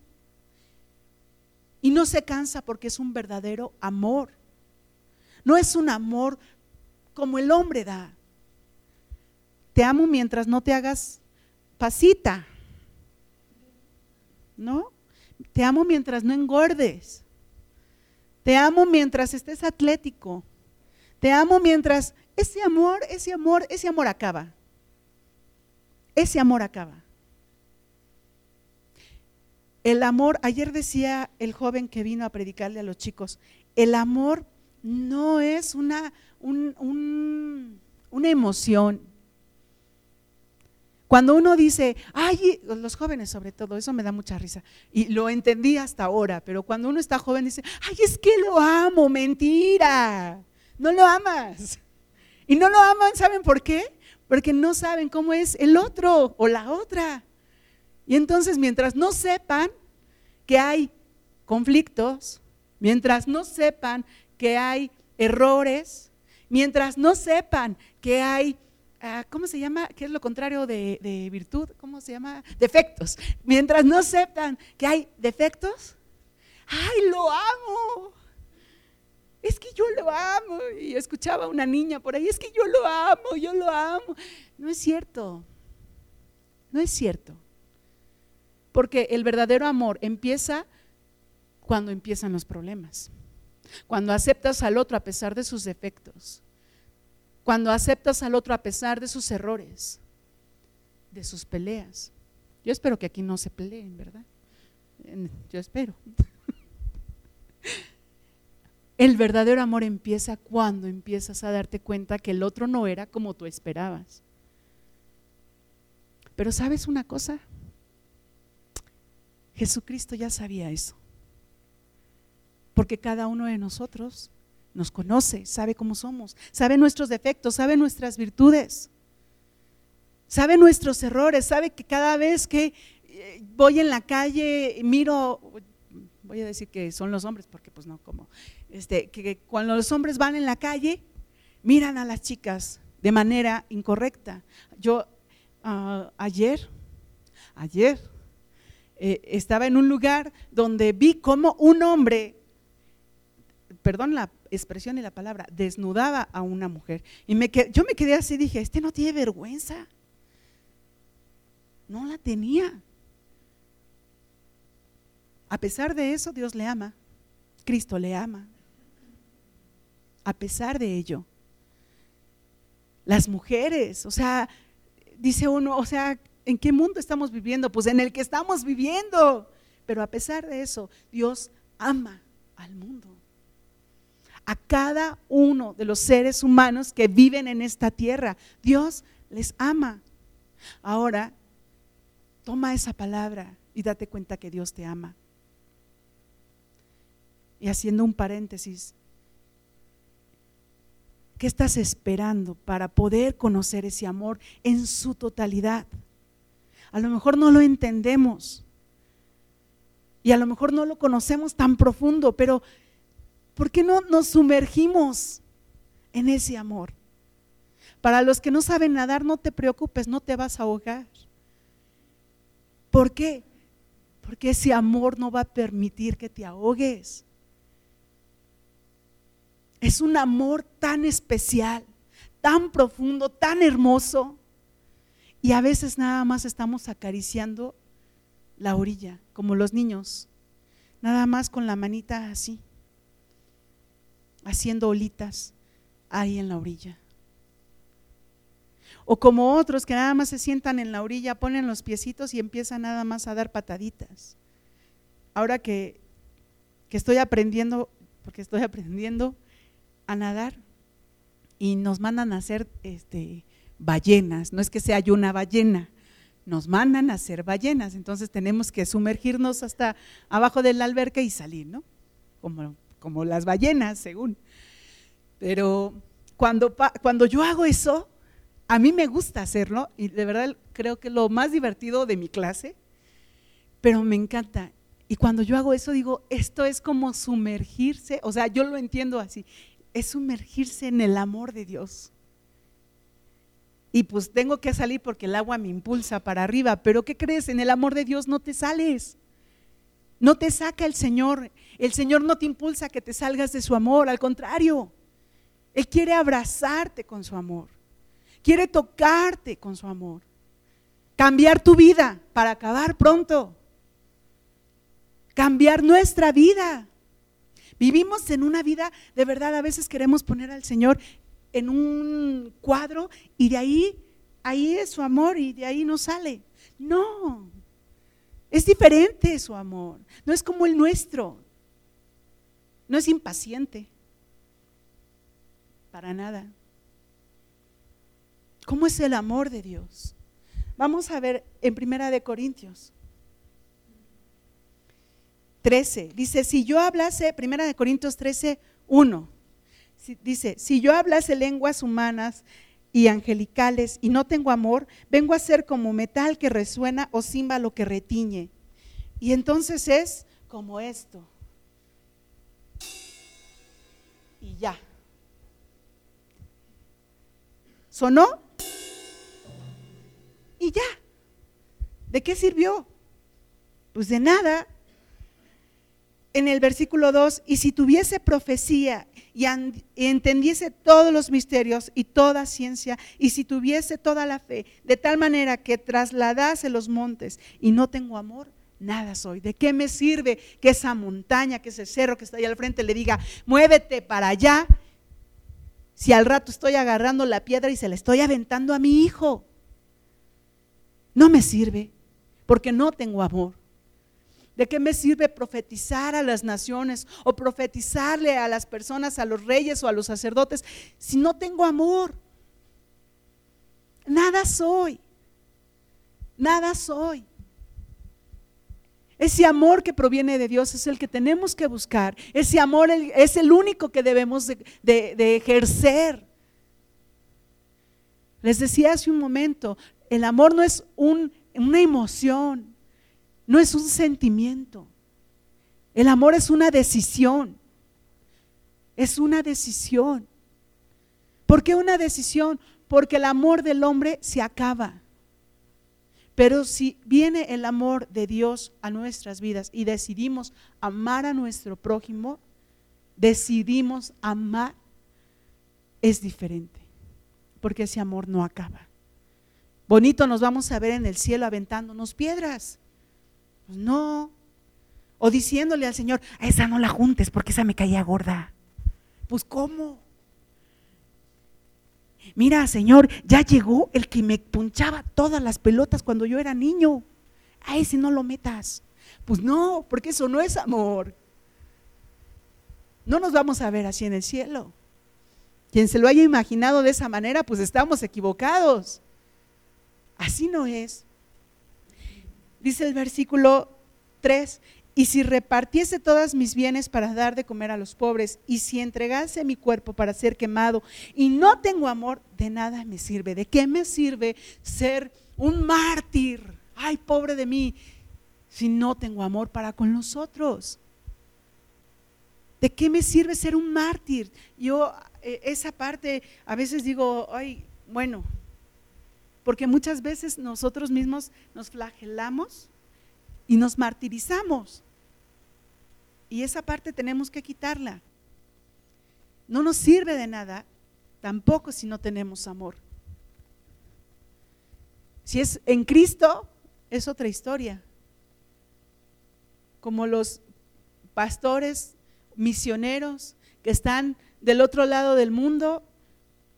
Y no se cansa porque es un verdadero amor. No es un amor como el hombre da. Te amo mientras no te hagas pasita. ¿No? Te amo mientras no engordes. Te amo mientras estés atlético. Te amo mientras ese amor, ese amor, ese amor acaba. Ese amor acaba. El amor, ayer decía el joven que vino a predicarle a los chicos, el amor no es una, una emoción. Cuando uno dice, ay, los jóvenes sobre todo, eso me da mucha risa. Y lo entendí hasta ahora, pero cuando uno está joven dice, ay, es que lo amo, mentira. No lo amas. Y no lo aman, ¿saben por qué? Porque no saben cómo es el otro o la otra. Y entonces, mientras no sepan que hay conflictos, mientras no sepan que hay errores, mientras no sepan que hay Ah, ¿cómo se llama? ¿Qué es lo contrario de, virtud? ¿Cómo se llama? Defectos. Mientras no sepan que hay defectos, ¡ay, lo amo! Es que yo lo amo. Y escuchaba a una niña por ahí, es que yo lo amo, yo lo amo. No es cierto. No es cierto. Porque el verdadero amor empieza cuando empiezan los problemas. Cuando aceptas al otro a pesar de sus defectos cuando aceptas al otro a pesar de sus errores, de sus peleas. Yo espero que aquí no se peleen, ¿verdad? Yo espero. [LAUGHS] El verdadero amor empieza cuando empiezas a darte cuenta que el otro no era como tú esperabas. Pero sabes una cosa, Jesucristo ya sabía eso. Porque cada uno de nosotros nos conoce, sabe cómo somos, sabe nuestros defectos, sabe nuestras virtudes, sabe nuestros errores, sabe que cada vez que eh, voy en la calle, miro, voy a decir que son los hombres, porque pues no, como, este, que cuando los hombres van en la calle, miran a las chicas de manera incorrecta. Yo ah, ayer, ayer, eh, estaba en un lugar donde vi como un hombre, perdón la expresión y la palabra, desnudaba a una mujer. Y me, yo me quedé así, dije, este no tiene vergüenza. No la tenía. A pesar de eso, Dios le ama. Cristo le ama. A pesar de ello. Las mujeres, o sea, dice uno, o sea, ¿en qué mundo estamos viviendo? Pues en el que estamos viviendo. Pero a pesar de eso, Dios ama al mundo a cada uno de los seres humanos que viven en esta tierra. Dios les ama. Ahora, toma esa palabra y date cuenta que Dios te ama. Y haciendo un paréntesis, ¿qué estás esperando para poder conocer ese amor en su totalidad? A lo mejor no lo entendemos y a lo mejor no lo conocemos tan profundo, pero ¿Por qué no nos sumergimos en ese amor? Para los que no saben nadar, no te preocupes, no te vas a ahogar. ¿Por qué? Porque ese amor no va a permitir que te ahogues. Es un amor tan especial, tan profundo, tan hermoso. Y a veces nada más estamos acariciando la orilla, como los niños, nada más con la manita así haciendo olitas ahí en la orilla. O como otros que nada más se sientan en la orilla, ponen los piecitos y empiezan nada más a dar pataditas. Ahora que, que estoy aprendiendo, porque estoy [LAUGHS] aprendiendo a nadar y nos mandan a hacer este, ballenas, no es que sea yo una ballena, nos mandan a hacer ballenas, entonces tenemos que sumergirnos hasta abajo de la alberca y salir, ¿no? Como como las ballenas, según. Pero cuando, cuando yo hago eso, a mí me gusta hacerlo y de verdad creo que lo más divertido de mi clase, pero me encanta. Y cuando yo hago eso digo, esto es como sumergirse, o sea, yo lo entiendo así, es sumergirse en el amor de Dios. Y pues tengo que salir porque el agua me impulsa para arriba, pero ¿qué crees? En el amor de Dios no te sales. No te saca el Señor. El Señor no te impulsa a que te salgas de su amor. Al contrario, Él quiere abrazarte con su amor. Quiere tocarte con su amor. Cambiar tu vida para acabar pronto. Cambiar nuestra vida. Vivimos en una vida, de verdad, a veces queremos poner al Señor en un cuadro y de ahí, ahí es su amor y de ahí no sale. No, es diferente su amor, no es como el nuestro, no es impaciente, Para nada. ¿Cómo es el amor de Dios? Vamos a ver en Primera de Corintios 13. Dice, si yo hablase, Primera de Corintios 13, 1. Dice, si yo hablase lenguas humanas y angelicales y no tengo amor, vengo a ser como metal que resuena o címbalo que retiñe. Y entonces es como esto. Y ya. ¿Sonó? Y ya. ¿De qué sirvió? Pues de nada. En el versículo 2, y si tuviese profecía y, entendiese todos los misterios y toda ciencia, y si tuviese toda la fe, de tal manera que trasladase los montes y no tengo amor, nada soy. ¿De qué me sirve que esa montaña, que ese cerro que está ahí al frente le diga, muévete para allá? Si al rato estoy agarrando la piedra y se la estoy aventando a mi hijo. No me sirve porque no tengo amor. ¿De qué me sirve profetizar a las naciones o profetizarle a las personas, a los reyes o a los sacerdotes, si no tengo amor? Nada soy. Nada soy. Ese amor que proviene de Dios es el que tenemos que buscar. Ese amor es el único que debemos de, ejercer. Les decía hace un momento, el amor no es una emoción, no es un sentimiento. El amor es una decisión. Es una decisión. ¿Por qué una decisión? Porque el amor del hombre se acaba. Pero si viene el amor de Dios a nuestras vidas y decidimos amar a nuestro prójimo, decidimos amar, es diferente. Porque ese amor no acaba. Bonito nos vamos a ver en el cielo aventándonos piedras. Pues no. O diciéndole al Señor, a esa no la juntes porque esa me caía gorda. Pues ¿cómo? Mira, Señor, ya llegó el que me punchaba todas las pelotas cuando yo era niño. A ese no lo metas. Pues no, porque eso no es amor. No nos vamos a ver así en el cielo. Quien se lo haya imaginado de esa manera, pues estamos equivocados. Así no es. Dice el versículo 3, y si repartiese todas mis bienes para dar de comer a los pobres, y si entregase mi cuerpo para ser quemado, y no tengo amor, de nada me sirve. ¿De qué me sirve ser un mártir? Ay, pobre de mí, si no tengo amor para con los otros. ¿De qué me sirve ser un mártir? Yo eh, esa parte a veces digo, ay, bueno, porque muchas veces nosotros mismos nos flagelamos y nos martirizamos. Y esa parte tenemos que quitarla. No nos sirve de nada, tampoco si no tenemos amor. Si es en Cristo, es otra historia. Como los pastores, misioneros que están del otro lado del mundo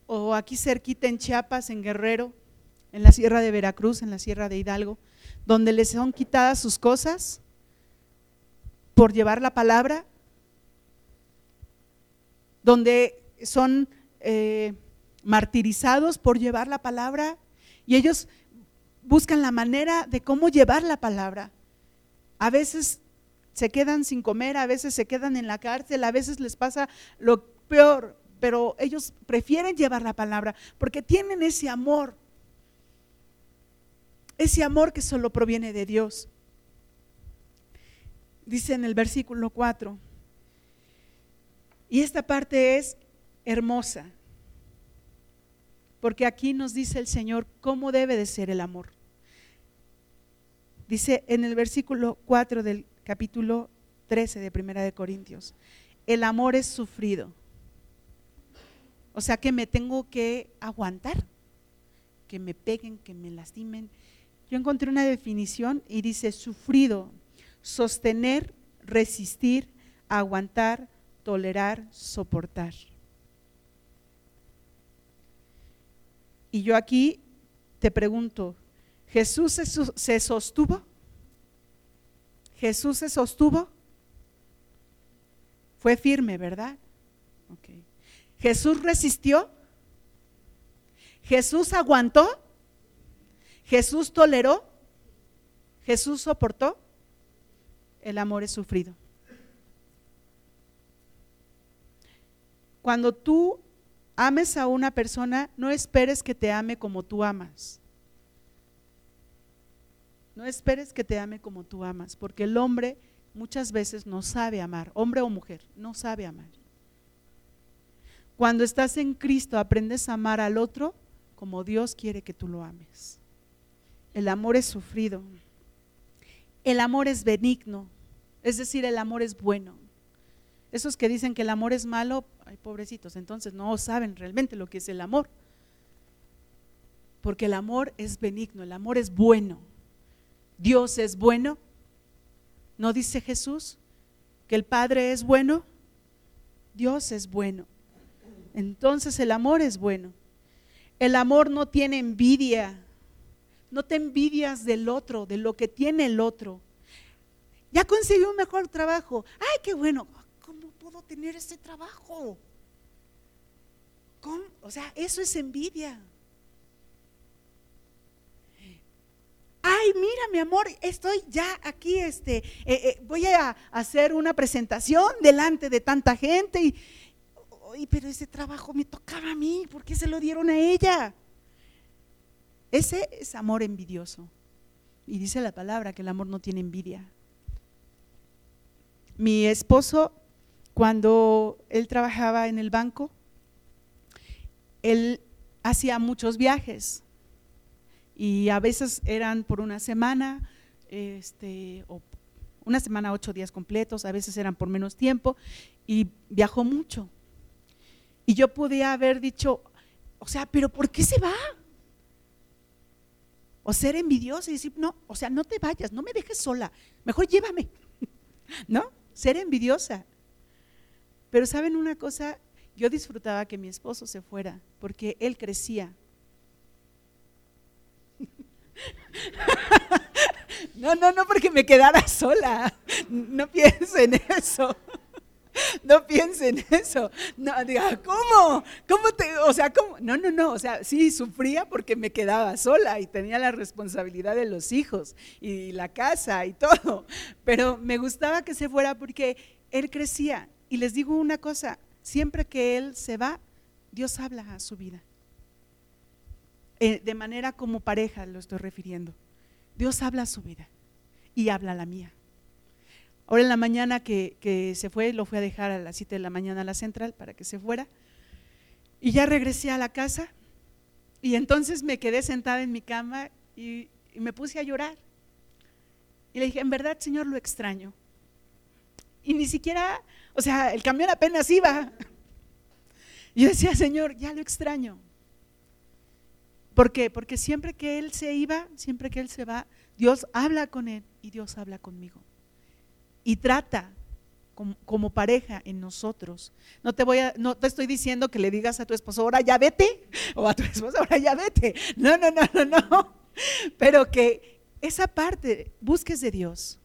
o aquí cerquita en Chiapas, en Guerrero, en la sierra de Veracruz, en la sierra de Hidalgo, donde les son quitadas sus cosas por llevar la palabra, donde son eh, martirizados por llevar la palabra y ellos buscan la manera de cómo llevar la palabra. A veces se quedan sin comer, a veces se quedan en la cárcel, a veces les pasa lo peor, pero ellos prefieren llevar la palabra porque tienen ese amor ese amor que solo proviene de Dios. Dice en el versículo 4. Y esta parte es hermosa, porque aquí nos dice el Señor cómo debe de ser el amor. Dice en el versículo 4 del capítulo 13 de Primera de Corintios, el amor es sufrido. O sea que me tengo que aguantar, que me peguen, que me lastimen, yo encontré una definición y dice sufrido, sostener, resistir, aguantar, tolerar, soportar. Y yo aquí te pregunto, ¿Jesús se, sostuvo? ¿Jesús se sostuvo? Fue firme, ¿verdad? Jesús resistió. Jesús aguantó. Jesús toleró. Jesús soportó. El amor es sufrido. Cuando tú ames a una persona, no esperes que te ame como tú amas. No esperes que te ame como tú amas, porque el hombre muchas veces no sabe amar, hombre o mujer, no sabe amar. Cuando estás en Cristo aprendes a amar al otro como Dios quiere que tú lo ames. El amor es sufrido. El amor es benigno, es decir, el amor es bueno. Esos que dicen que el amor es malo, ay pobrecitos, entonces no saben realmente lo que es el amor. Porque el amor es benigno, el amor es bueno. Dios es bueno. ¿No dice Jesús que el Padre es bueno? Dios es bueno. Entonces el amor es bueno. El amor no tiene envidia. No te envidias del otro, de lo que tiene el otro. Ya consiguió un mejor trabajo. Ay, qué bueno. ¿Cómo puedo tener ese trabajo? ¿Cómo? O sea, eso es envidia. Ay, mira, mi amor, estoy ya aquí, este, eh, eh, voy a hacer una presentación delante de tanta gente y, pero ese trabajo me tocaba a mí, ¿por qué se lo dieron a ella? Ese es amor envidioso. Y dice la palabra que el amor no tiene envidia. Mi esposo, cuando él trabajaba en el banco, él hacía muchos viajes y a veces eran por una semana, este, o una semana, ocho días completos, a veces eran por menos tiempo, y viajó mucho. Y yo podía haber dicho, o sea, pero ¿por qué se va? O ser envidiosa y decir, no, o sea, no te vayas, no me dejes sola, mejor llévame, [LAUGHS] ¿no? Ser envidiosa. Pero saben una cosa, yo disfrutaba que mi esposo se fuera, porque él crecía. [LAUGHS] No, no, no, porque me quedara sola. No piensen en eso. [LAUGHS] No piensen en eso. No, diga, ¿cómo? ¿Cómo te, o sea, cómo? No, no, no, o sea, sí, sufría porque me quedaba sola y tenía la responsabilidad de los hijos y la casa y todo. Pero me gustaba que se fuera porque él crecía. Y les digo una cosa, siempre que él se va, Dios habla a su vida. Eh, de manera como pareja lo estoy refiriendo. Dios habla a su vida y habla a la mía. Ahora en la mañana que, se fue, lo fui a dejar a las 7 de la mañana a la central para que se fuera. Y ya regresé a la casa y entonces me quedé sentada en mi cama y, me puse a llorar. Y le dije, en verdad, Señor, lo extraño. Y ni siquiera, o sea, el camión apenas iba. Y [LAUGHS] yo decía, Señor, ya lo extraño. ¿Por qué? Porque siempre que Él se iba, siempre que Él se va, Dios habla con Él y Dios habla conmigo y trata como, pareja en nosotros. No te voy a, no te estoy diciendo que le digas a tu esposo, ahora ya vete, [LAUGHS] o a tu esposo, ahora ya vete. No, no, no, no, no. [LAUGHS] Pero que esa parte busques de Dios.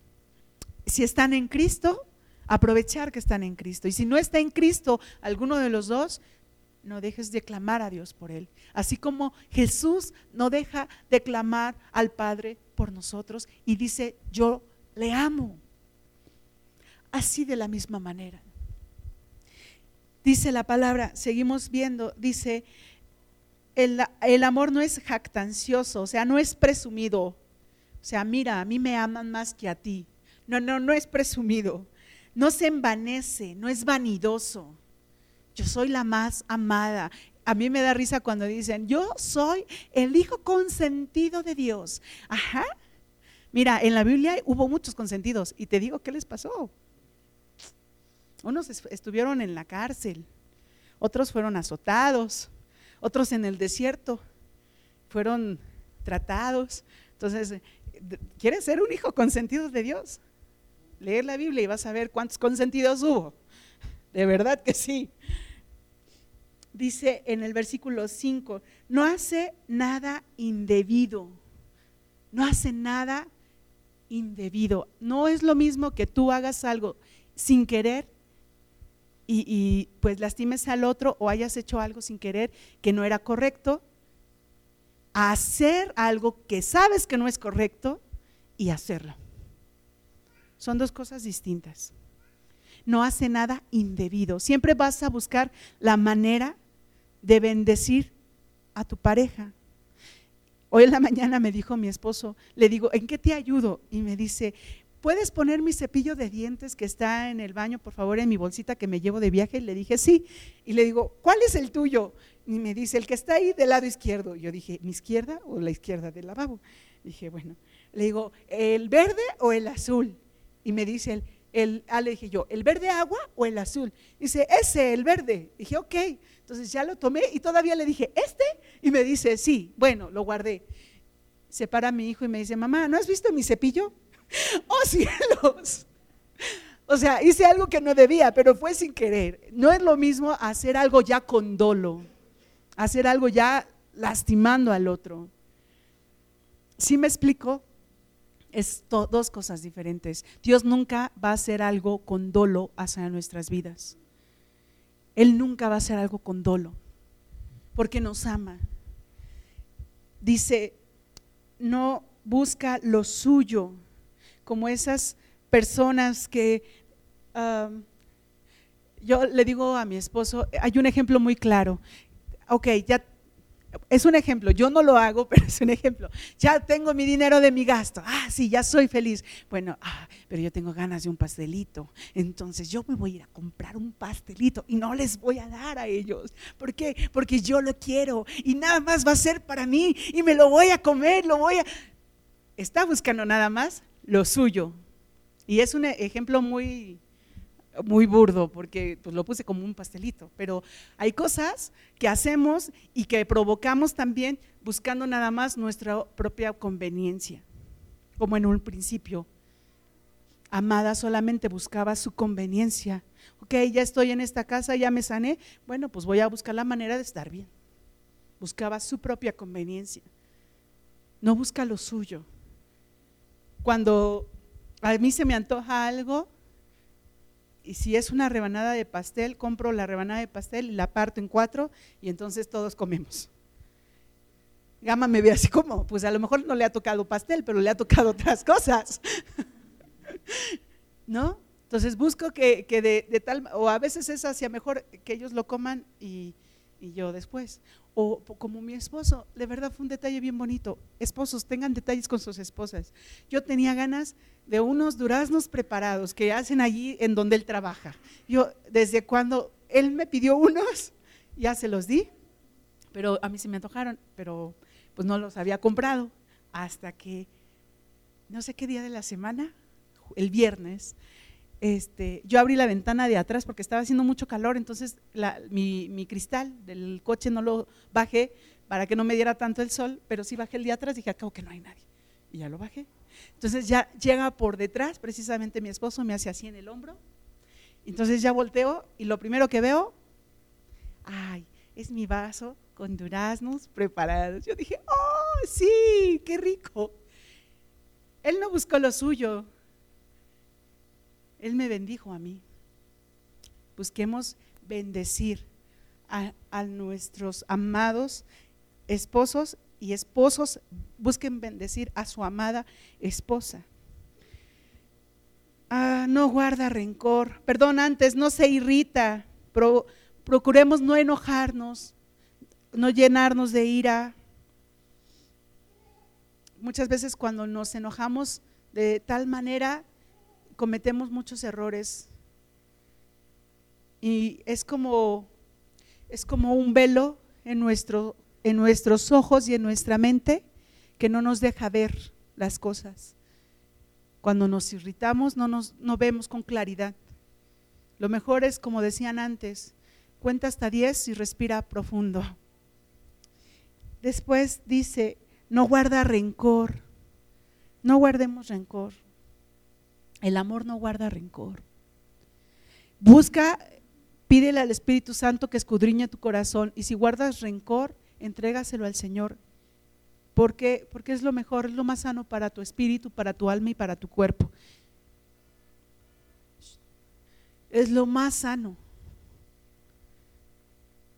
Si están en Cristo, aprovechar que están en Cristo. Y si no está en Cristo alguno de los dos, no dejes de clamar a Dios por él. Así como Jesús no deja de clamar al Padre por nosotros y dice, yo le amo así de la misma manera. Dice la palabra, seguimos viendo, dice, el, amor no es jactancioso, o sea, no es presumido. O sea, mira, a mí me aman más que a ti. No, no, no es presumido. No se envanece, no es vanidoso. Yo soy la más amada. A mí me da risa cuando dicen, yo soy el hijo consentido de Dios. Ajá. Mira, en la Biblia hubo muchos consentidos y te digo qué les pasó. Unos estuvieron en la cárcel, otros fueron azotados, otros en el desierto fueron tratados. Entonces, ¿quieres ser un hijo consentido de Dios? Leer la Biblia y vas a ver cuántos consentidos hubo. De verdad que sí. Dice en el versículo 5, no hace nada indebido. No hace nada indebido. No es lo mismo que tú hagas algo sin querer y, pues lastimes al otro o hayas hecho algo sin querer que no era correcto, hacer algo que sabes que no es correcto y hacerlo. Son dos cosas distintas. No hace nada indebido. Siempre vas a buscar la manera de bendecir a tu pareja. Hoy en la mañana me dijo mi esposo, le digo, ¿en qué te ayudo? Y me dice, ¿puedes poner mi cepillo de dientes que está en el baño, por favor, en mi bolsita que me llevo de viaje? Y le dije, sí. Y le digo, ¿cuál es el tuyo? Y me dice, el que está ahí del lado izquierdo. yo dije, ¿mi izquierda o la izquierda del lavabo? dije, bueno, le digo, ¿el verde o el azul? Y me dice él, el, ah, le dije yo, ¿el verde agua o el azul? Dice, ese, el verde. Dije, ok. Entonces ya lo tomé y todavía le dije, ¿este? Y me dice, sí, bueno, lo guardé. Se para mi hijo y me dice, mamá, ¿no has visto mi cepillo? [LAUGHS] ¡Oh cielos! O sea, hice algo que no debía, pero fue sin querer. No es lo mismo hacer algo ya con dolo, hacer algo ya lastimando al otro. ¿Sí me explico? Es dos cosas diferentes. Dios nunca va a hacer algo con dolo hacia nuestras vidas. Él nunca va a hacer algo con dolo, porque nos ama. Dice, no busca lo suyo, como esas personas que yo le digo a mi esposo, hay un ejemplo muy claro. Ok, ya es un ejemplo, yo no lo hago, [LAUGHS] pero es un ejemplo. Ya tengo mi dinero de mi gasto. Ah, sí, ya soy feliz. Bueno, ah, pero yo tengo ganas de un pastelito. Entonces yo me voy a ir a comprar un pastelito y no les voy a dar a ellos. ¿Por qué? Porque yo lo quiero y nada más va a ser para mí y me lo voy a comer, lo voy a... Está buscando nada más lo suyo. Y es un ejemplo muy, muy burdo porque pues, lo puse como un pastelito, pero hay cosas que hacemos y que provocamos también buscando nada más nuestra propia conveniencia, como en un principio. Amada solamente buscaba su conveniencia. Ok, ya estoy en esta casa, ya me sané. Bueno, pues voy a buscar la manera de estar bien. Buscaba su propia conveniencia. No busca lo suyo cuando a mí se me antoja algo, y si es una rebanada de pastel, compro la rebanada de pastel y la parto en cuatro y entonces todos comemos. Gama me ve así como, pues a lo mejor no le ha tocado pastel, pero le ha tocado otras cosas. [LAUGHS] ¿No? Entonces busco que, de, tal, o a veces es hacia mejor que ellos lo coman y, y yo después. O como mi esposo, de verdad fue un detalle bien bonito. Esposos, tengan detalles con sus esposas. Yo tenía ganas de unos duraznos preparados que hacen allí en donde él trabaja. Yo, desde cuando él me pidió unos, [LAUGHS] ya se los di, pero a mí se me antojaron, pero pues no los había comprado hasta que, no sé qué día de la semana, el viernes, este, yo abrí la ventana de atrás porque estaba haciendo mucho calor, entonces mi, cristal del coche no lo bajé para que no me diera tanto el sol, pero sí bajé el de atrás, dije, acabo que no hay nadie. Y ya lo bajé. Entonces ya llega por detrás, precisamente mi esposo me hace así en el hombro. Entonces ya volteo y lo primero que veo, ay, es mi vaso con duraznos preparados. Yo dije, oh, sí, qué rico. Él no buscó lo suyo, él me bendijo a mí. Busquemos bendecir a, nuestros amados esposos y esposos busquen bendecir a su amada esposa. Ah, no guarda rencor, perdón, antes no se irrita, procuremos no enojarnos, no llenarnos de ira. Muchas veces cuando nos enojamos de tal manera cometemos muchos errores y es como, es como un velo en, nuestro, en nuestros ojos y en nuestra mente que no nos deja ver las cosas. Cuando nos irritamos no, nos, no vemos con claridad. Lo mejor es, como decían antes, cuenta hasta 10 y respira profundo. Después dice, no guarda rencor, no guardemos rencor. El amor no guarda rencor. Busca, pídele al Espíritu Santo que escudriñe tu corazón y si guardas rencor, entrégaselo al Señor. Porque, porque es lo mejor, es lo más sano para tu espíritu, para tu alma y para tu cuerpo. Es lo más sano.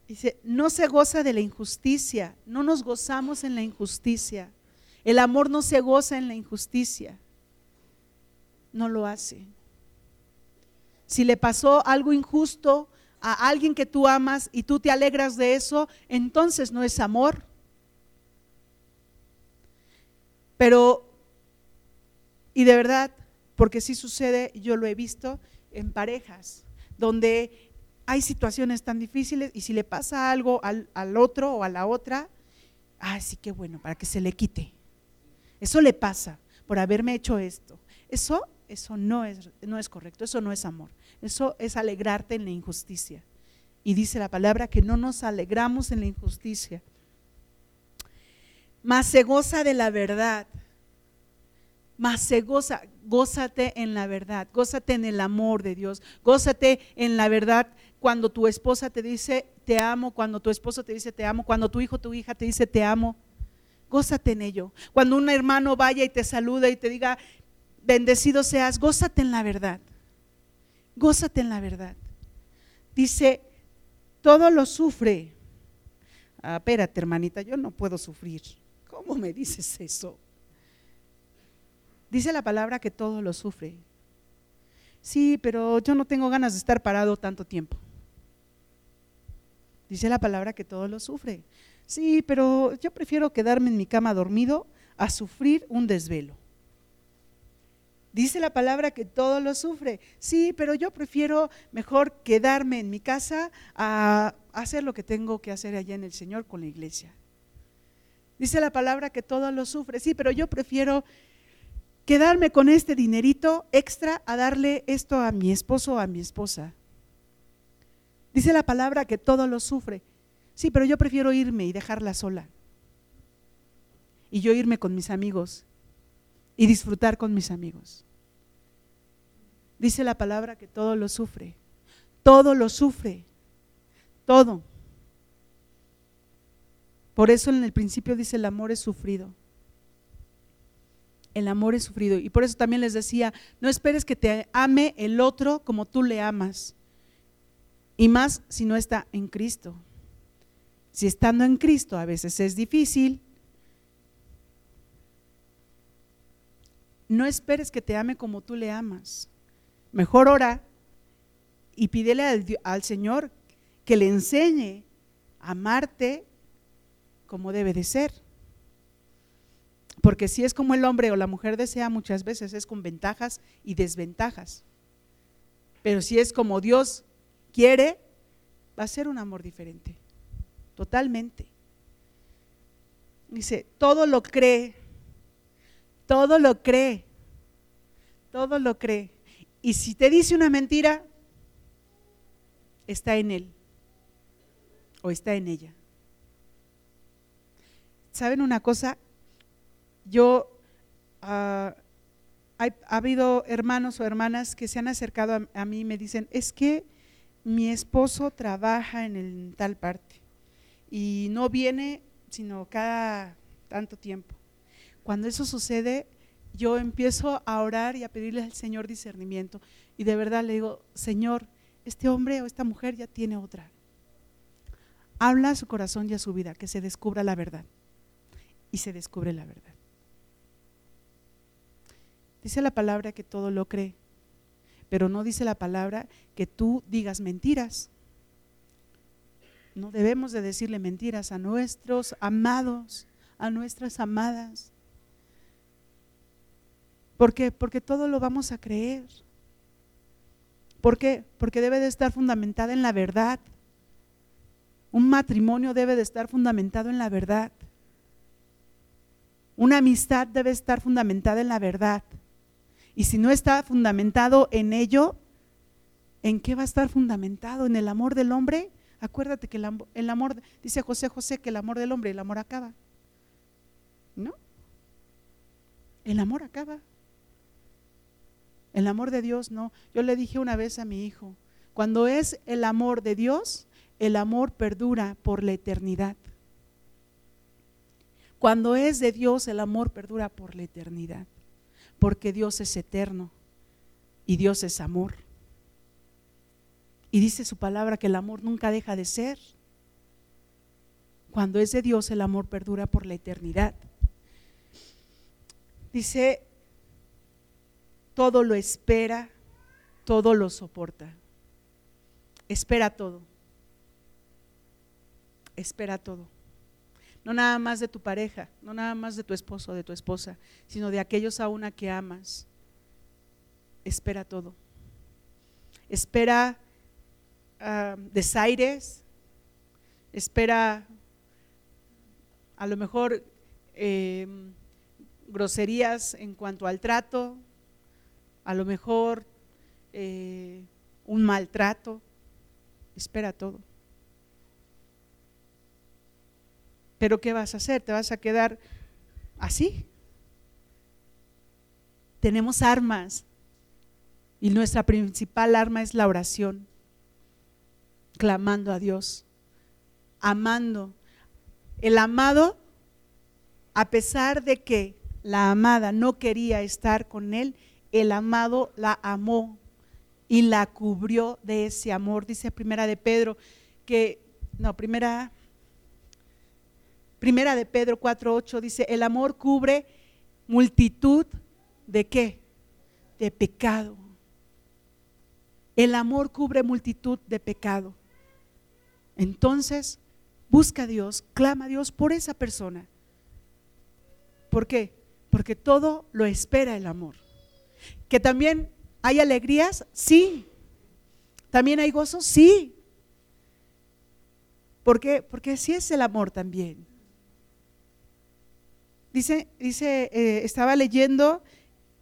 Dice, no se goza de la injusticia, no nos gozamos en la injusticia. El amor no se goza en la injusticia. No lo hace. Si le pasó algo injusto a alguien que tú amas y tú te alegras de eso, entonces no es amor. Pero, y de verdad, porque sí sucede, yo lo he visto en parejas, donde hay situaciones tan difíciles y si le pasa algo al, otro o a la otra, ah, sí que bueno, para que se le quite. Eso le pasa por haberme hecho esto. Eso, eso no es, no es correcto, eso no es amor. Eso es alegrarte en la injusticia. Y dice la palabra que no nos alegramos en la injusticia. Mas se goza de la verdad. Mas se goza, gózate en la verdad, gózate en el amor de Dios, gózate en la verdad cuando tu esposa te dice te amo, cuando tu esposo te dice te amo, cuando tu hijo tu hija te dice te amo. Gózate en ello. Cuando un hermano vaya y te saluda y te diga bendecido seas, gózate en la verdad. Gózate en la verdad. Dice, todo lo sufre. Ah, espérate, hermanita, yo no puedo sufrir. ¿Cómo me dices eso? Dice la palabra que todo lo sufre. Sí, pero yo no tengo ganas de estar parado tanto tiempo. Dice la palabra que todo lo sufre. Sí, pero yo prefiero quedarme en mi cama dormido a sufrir un desvelo. Dice la palabra que todo lo sufre. Sí, pero yo prefiero mejor quedarme en mi casa a hacer lo que tengo que hacer allá en el Señor con la iglesia. Dice la palabra que todo lo sufre. Sí, pero yo prefiero quedarme con este dinerito extra a darle esto a mi esposo o a mi esposa. Dice la palabra que todo lo sufre. Sí, pero yo prefiero irme y dejarla sola. Y yo irme con mis amigos y disfrutar con mis amigos. Dice la palabra que todo lo sufre. Todo lo sufre. Todo. Por eso en el principio dice el amor es sufrido. El amor es sufrido. Y por eso también les decía, no esperes que te ame el otro como tú le amas. Y más si no está en Cristo. Si estando en Cristo a veces es difícil, no esperes que te ame como tú le amas. Mejor ora y pídele al, Señor que le enseñe a amarte como debe de ser. Porque si es como el hombre o la mujer desea muchas veces es con ventajas y desventajas. Pero si es como Dios quiere, va a ser un amor diferente, totalmente. Dice, todo lo cree, todo lo cree, todo lo cree. Y si te dice una mentira, está en él o está en ella. ¿Saben una cosa? Yo, ah, ha, habido hermanos o hermanas que se han acercado a, mí y me dicen, es que mi esposo trabaja en el, tal parte y no viene sino cada tanto tiempo. Cuando eso sucede, yo empiezo a orar y a pedirle al Señor discernimiento y de verdad le digo, Señor, este hombre o esta mujer ya tiene otra. Habla a su corazón y a su vida, que se descubra la verdad. Y se descubre la verdad. Dice la palabra que todo lo cree pero no dice la palabra que tú digas mentiras. No debemos de decirle mentiras a nuestros amados, a nuestras amadas. ¿Por qué? Porque todo lo vamos a creer. ¿Por qué? Porque debe de estar fundamentada en la verdad. Un matrimonio debe de estar fundamentado en la verdad. Una amistad debe estar fundamentada en la verdad. Y si no está fundamentado en ello, ¿en qué va a estar fundamentado? ¿En el amor del hombre? Acuérdate que el, amor, dice José José, que el amor del hombre, el amor acaba. ¿No? El amor acaba. El amor de Dios no. Yo le dije una vez a mi hijo, cuando es el amor de Dios, el amor perdura por la eternidad. Cuando es de Dios, el amor perdura por la eternidad porque Dios es eterno y Dios es amor. Y dice su palabra que el amor nunca deja de ser. Cuando es de Dios, el amor perdura por la eternidad. Dice, todo lo espera, todo lo soporta. Espera todo. Espera todo. No nada más de tu pareja, no nada más de tu esposo o de tu esposa, sino de aquellos a una que amas. Espera todo. Espera uh, desaires, espera a lo mejor em, groserías en cuanto al trato, a lo mejor eh, un maltrato, espera todo. Pero ¿qué vas a hacer? ¿Te vas a quedar así? Tenemos armas y nuestra principal arma es la oración, clamando a Dios, amando. El amado, a pesar de que la amada no quería estar con él, el amado la amó y la cubrió de ese amor. Dice primera de Pedro que, no, primera, primera de Pedro 4.8 dice, el amor cubre multitud de qué? De pecado. El amor cubre multitud de pecado. Entonces, busca a Dios, clama a Dios por esa persona. ¿Por qué? Porque todo lo espera el amor. Que también hay alegrías, sí. También hay gozo, sí. Porque así es el amor también. Dice, dice eh, estaba leyendo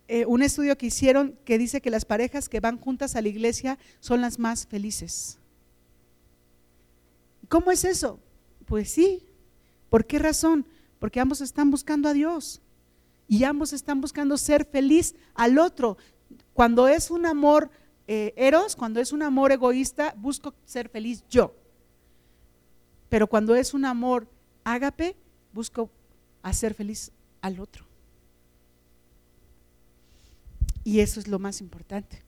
eh, un estudio que hicieron que dice que las parejas que van juntas a la iglesia son las más felices. ¿Cómo es eso? Pues sí. ¿Por qué razón? Porque ambos están buscando a Dios y ambos están buscando ser feliz al otro. Cuando es un amor eh, eros, cuando es un amor egoísta, busco ser feliz yo. Pero cuando es un amor ágape, busco hacer feliz al otro. Y eso es lo más importante.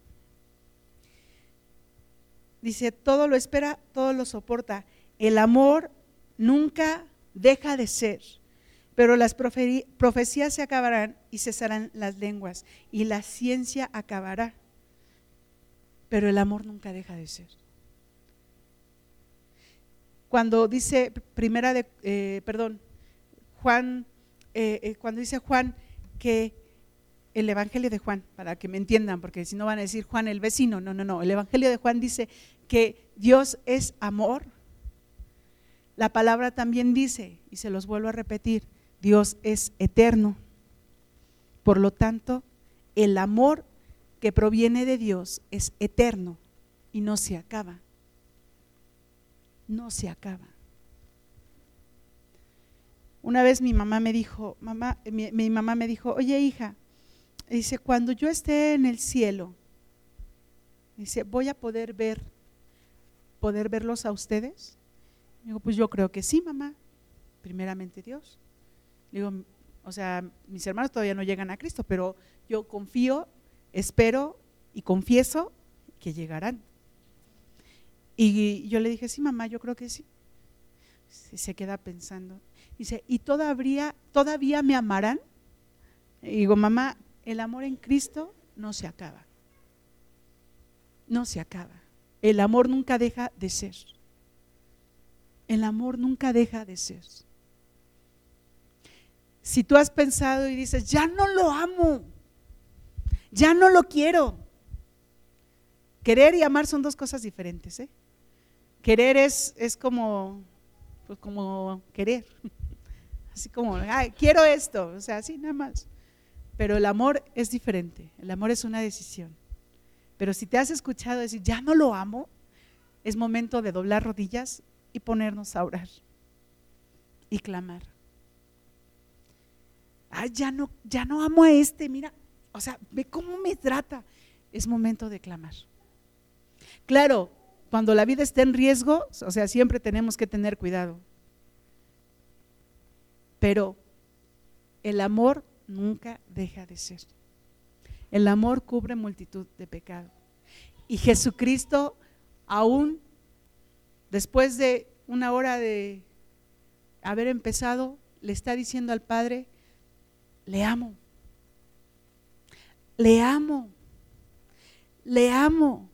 Dice, todo lo espera, todo lo soporta. El amor nunca deja de ser, pero las profecías se acabarán y cesarán las lenguas y la ciencia acabará, pero el amor nunca deja de ser. Cuando dice primera de, eh, perdón, Juan, eh, eh, cuando dice Juan que el Evangelio de Juan, para que me entiendan, porque si no van a decir Juan el vecino, no, no, no, el Evangelio de Juan dice que Dios es amor. La palabra también dice, y se los vuelvo a repetir, Dios es eterno. Por lo tanto, el amor que proviene de Dios es eterno y no se acaba. No se acaba. Una vez mi mamá me dijo, mamá, mi, mamá me dijo, oye hija, dice, cuando yo esté en el cielo, dice, voy a poder ver, poder verlos a ustedes. Digo, pues yo creo que sí, mamá. Primeramente Dios. Digo, o sea, mis hermanos todavía no llegan a Cristo, pero yo confío, espero y confieso que llegarán. Y yo le dije, sí, mamá, yo creo que sí. Se queda pensando. Dice, ¿y todavía, todavía me amarán? Y digo, mamá, el amor en Cristo no se acaba. No se acaba. El amor nunca deja de ser. El amor nunca deja de ser. Si tú has pensado y dices, ya no lo amo, ya no lo quiero. Querer y amar son dos cosas diferentes. ¿eh? Querer es, es como, pues como querer. [LAUGHS] Así como, quiero esto, o sea, así nada más. Pero el amor es diferente, el amor es una decisión. Pero si te has escuchado decir, ya no lo amo, es momento de doblar rodillas y ponernos a orar y clamar. Ya no, ya no amo a este, mira, o sea, ve cómo me trata. Es momento de clamar. Claro, cuando la vida está en riesgo, o sea, siempre tenemos que tener cuidado. Pero el amor nunca deja de ser. El amor cubre multitud de pecados. Y Jesucristo, aún después de una hora de haber empezado, le está diciendo al Padre, le amo, le amo, le amo,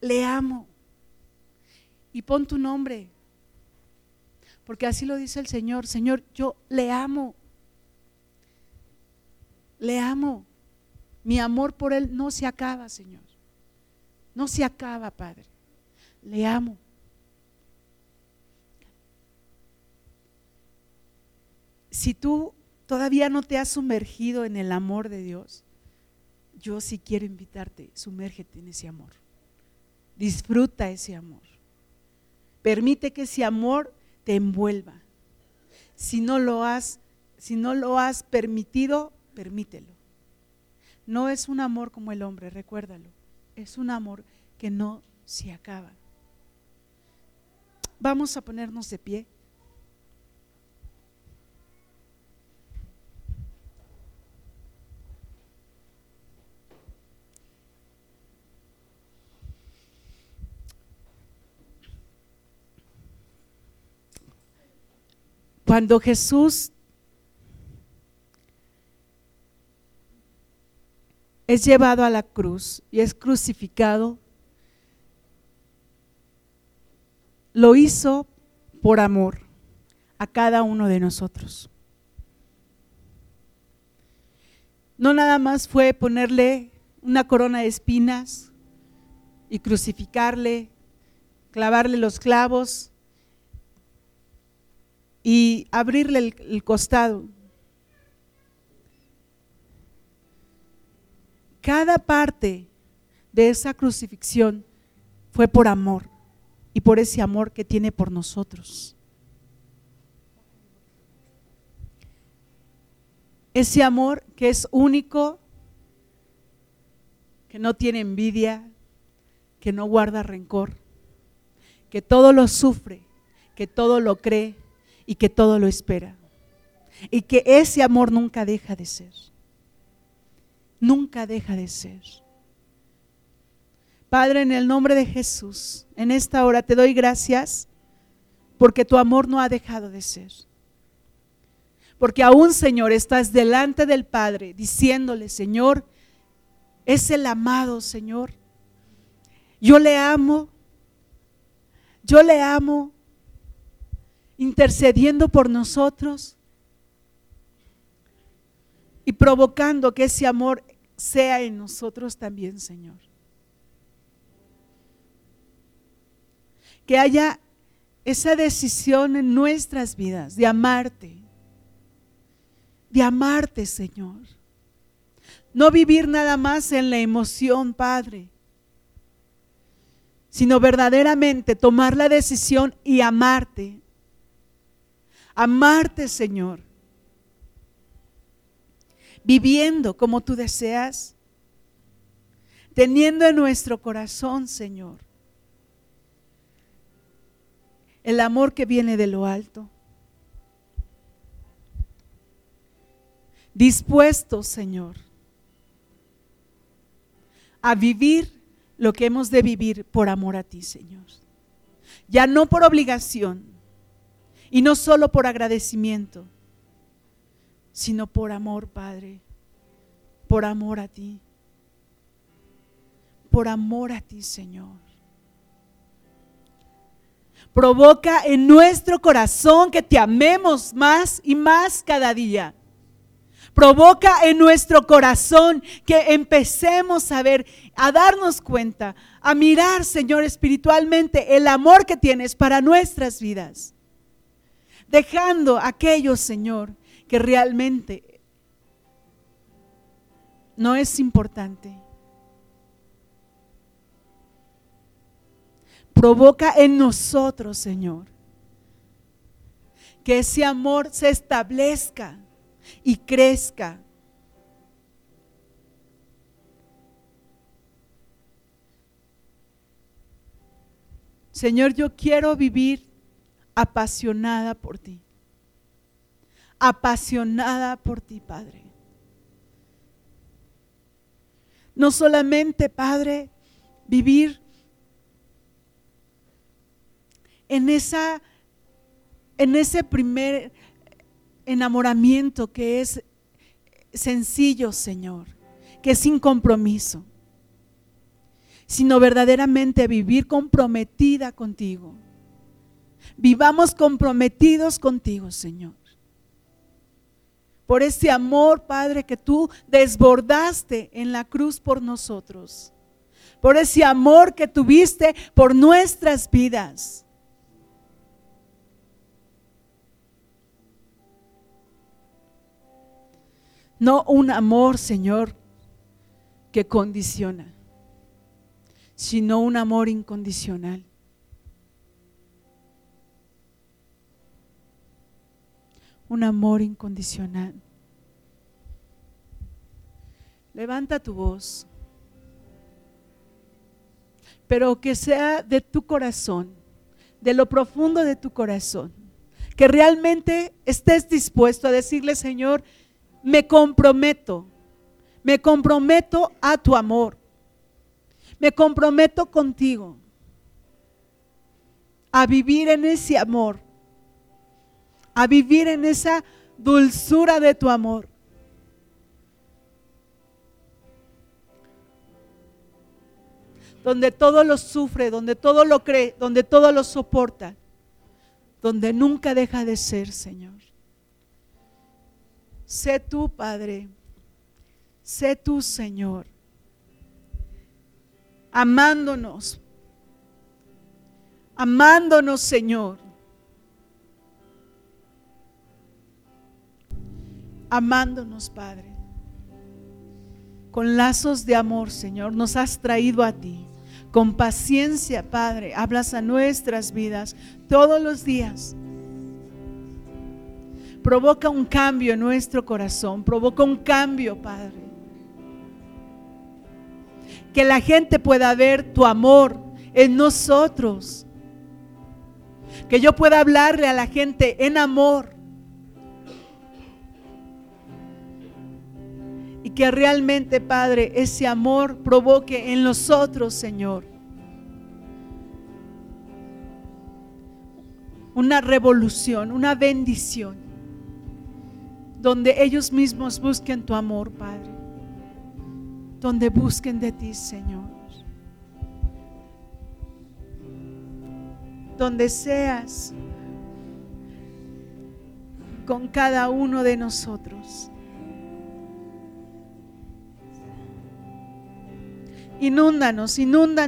le amo. Y pon tu nombre, porque así lo dice el Señor, Señor, yo le amo, le amo. Mi amor por Él no se acaba, Señor. No se acaba, Padre. Le amo. Si tú todavía no te has sumergido en el amor de Dios, yo sí quiero invitarte, sumérgete en ese amor. Disfruta ese amor. Permite que ese amor te envuelva. Si no lo has, si no lo has permitido, permítelo. No es un amor como el hombre, recuérdalo. Es un amor que no se acaba. Vamos a ponernos de pie. Cuando Jesús es llevado a la cruz y es crucificado, lo hizo por amor a cada uno de nosotros. No nada más fue ponerle una corona de espinas y crucificarle, clavarle los clavos y abrirle el, costado. Cada parte de esa crucifixión fue por amor y por ese amor que tiene por nosotros. Ese amor que es único, que no tiene envidia, que no guarda rencor, que todo lo sufre, que todo lo cree y que todo lo espera. Y que ese amor nunca deja de ser nunca deja de ser. Padre, en el nombre de Jesús, en esta hora te doy gracias porque tu amor no ha dejado de ser. Porque aún, Señor, estás delante del Padre diciéndole, Señor, es el amado, Señor. Yo le amo, yo le amo, intercediendo por nosotros y provocando que ese amor sea en nosotros también, Señor. Que haya esa decisión en nuestras vidas de amarte, de amarte, Señor. No vivir nada más en la emoción, Padre, sino verdaderamente tomar la decisión y amarte. Amarte, Señor viviendo como tú deseas, teniendo en nuestro corazón, Señor, el amor que viene de lo alto. Dispuesto, Señor, a vivir lo que hemos de vivir por amor a ti, Señor. Ya no por obligación y no solo por agradecimiento, sino por amor, Padre, por amor a ti, por amor a ti, Señor. Provoca en nuestro corazón que te amemos más y más cada día. Provoca en nuestro corazón que empecemos a ver, a darnos cuenta, a mirar, Señor, espiritualmente el amor que tienes para nuestras vidas. Dejando aquellos, Señor, que realmente no es importante. Provoca en nosotros, Señor, que ese amor se establezca y crezca. Señor, yo quiero vivir apasionada por ti apasionada por ti, Padre. No solamente, Padre, vivir en esa en ese primer enamoramiento que es sencillo, Señor, que es sin compromiso, sino verdaderamente vivir comprometida contigo. Vivamos comprometidos contigo, Señor. Por ese amor, Padre, que tú desbordaste en la cruz por nosotros. Por ese amor que tuviste por nuestras vidas. No un amor, Señor, que condiciona, sino un amor incondicional. Un amor incondicional. Levanta tu voz, pero que sea de tu corazón, de lo profundo de tu corazón, que realmente estés dispuesto a decirle, Señor, me comprometo, me comprometo a tu amor, me comprometo contigo a vivir en ese amor, a vivir en esa dulzura de tu amor. Donde todo lo sufre, donde todo lo cree, donde todo lo soporta, donde nunca deja de ser, Señor. Sé tú, Padre. Sé tú, Señor. Amándonos. Amándonos, Señor. Amándonos, Padre. Con lazos de amor, Señor, nos has traído a ti. Con paciencia, Padre, hablas a nuestras vidas todos los días provoca un cambio en nuestro corazón, provoca un cambio, Padre. Que la gente pueda ver tu amor en nosotros. Que yo pueda hablarle a la gente en amor. Que realmente, Padre, ese amor provoque en nosotros, Señor, una revolución, una bendición donde ellos mismos busquen tu amor, Padre, donde busquen de ti, Señor, donde seas con cada uno de nosotros. Inúndanos, inúndanos.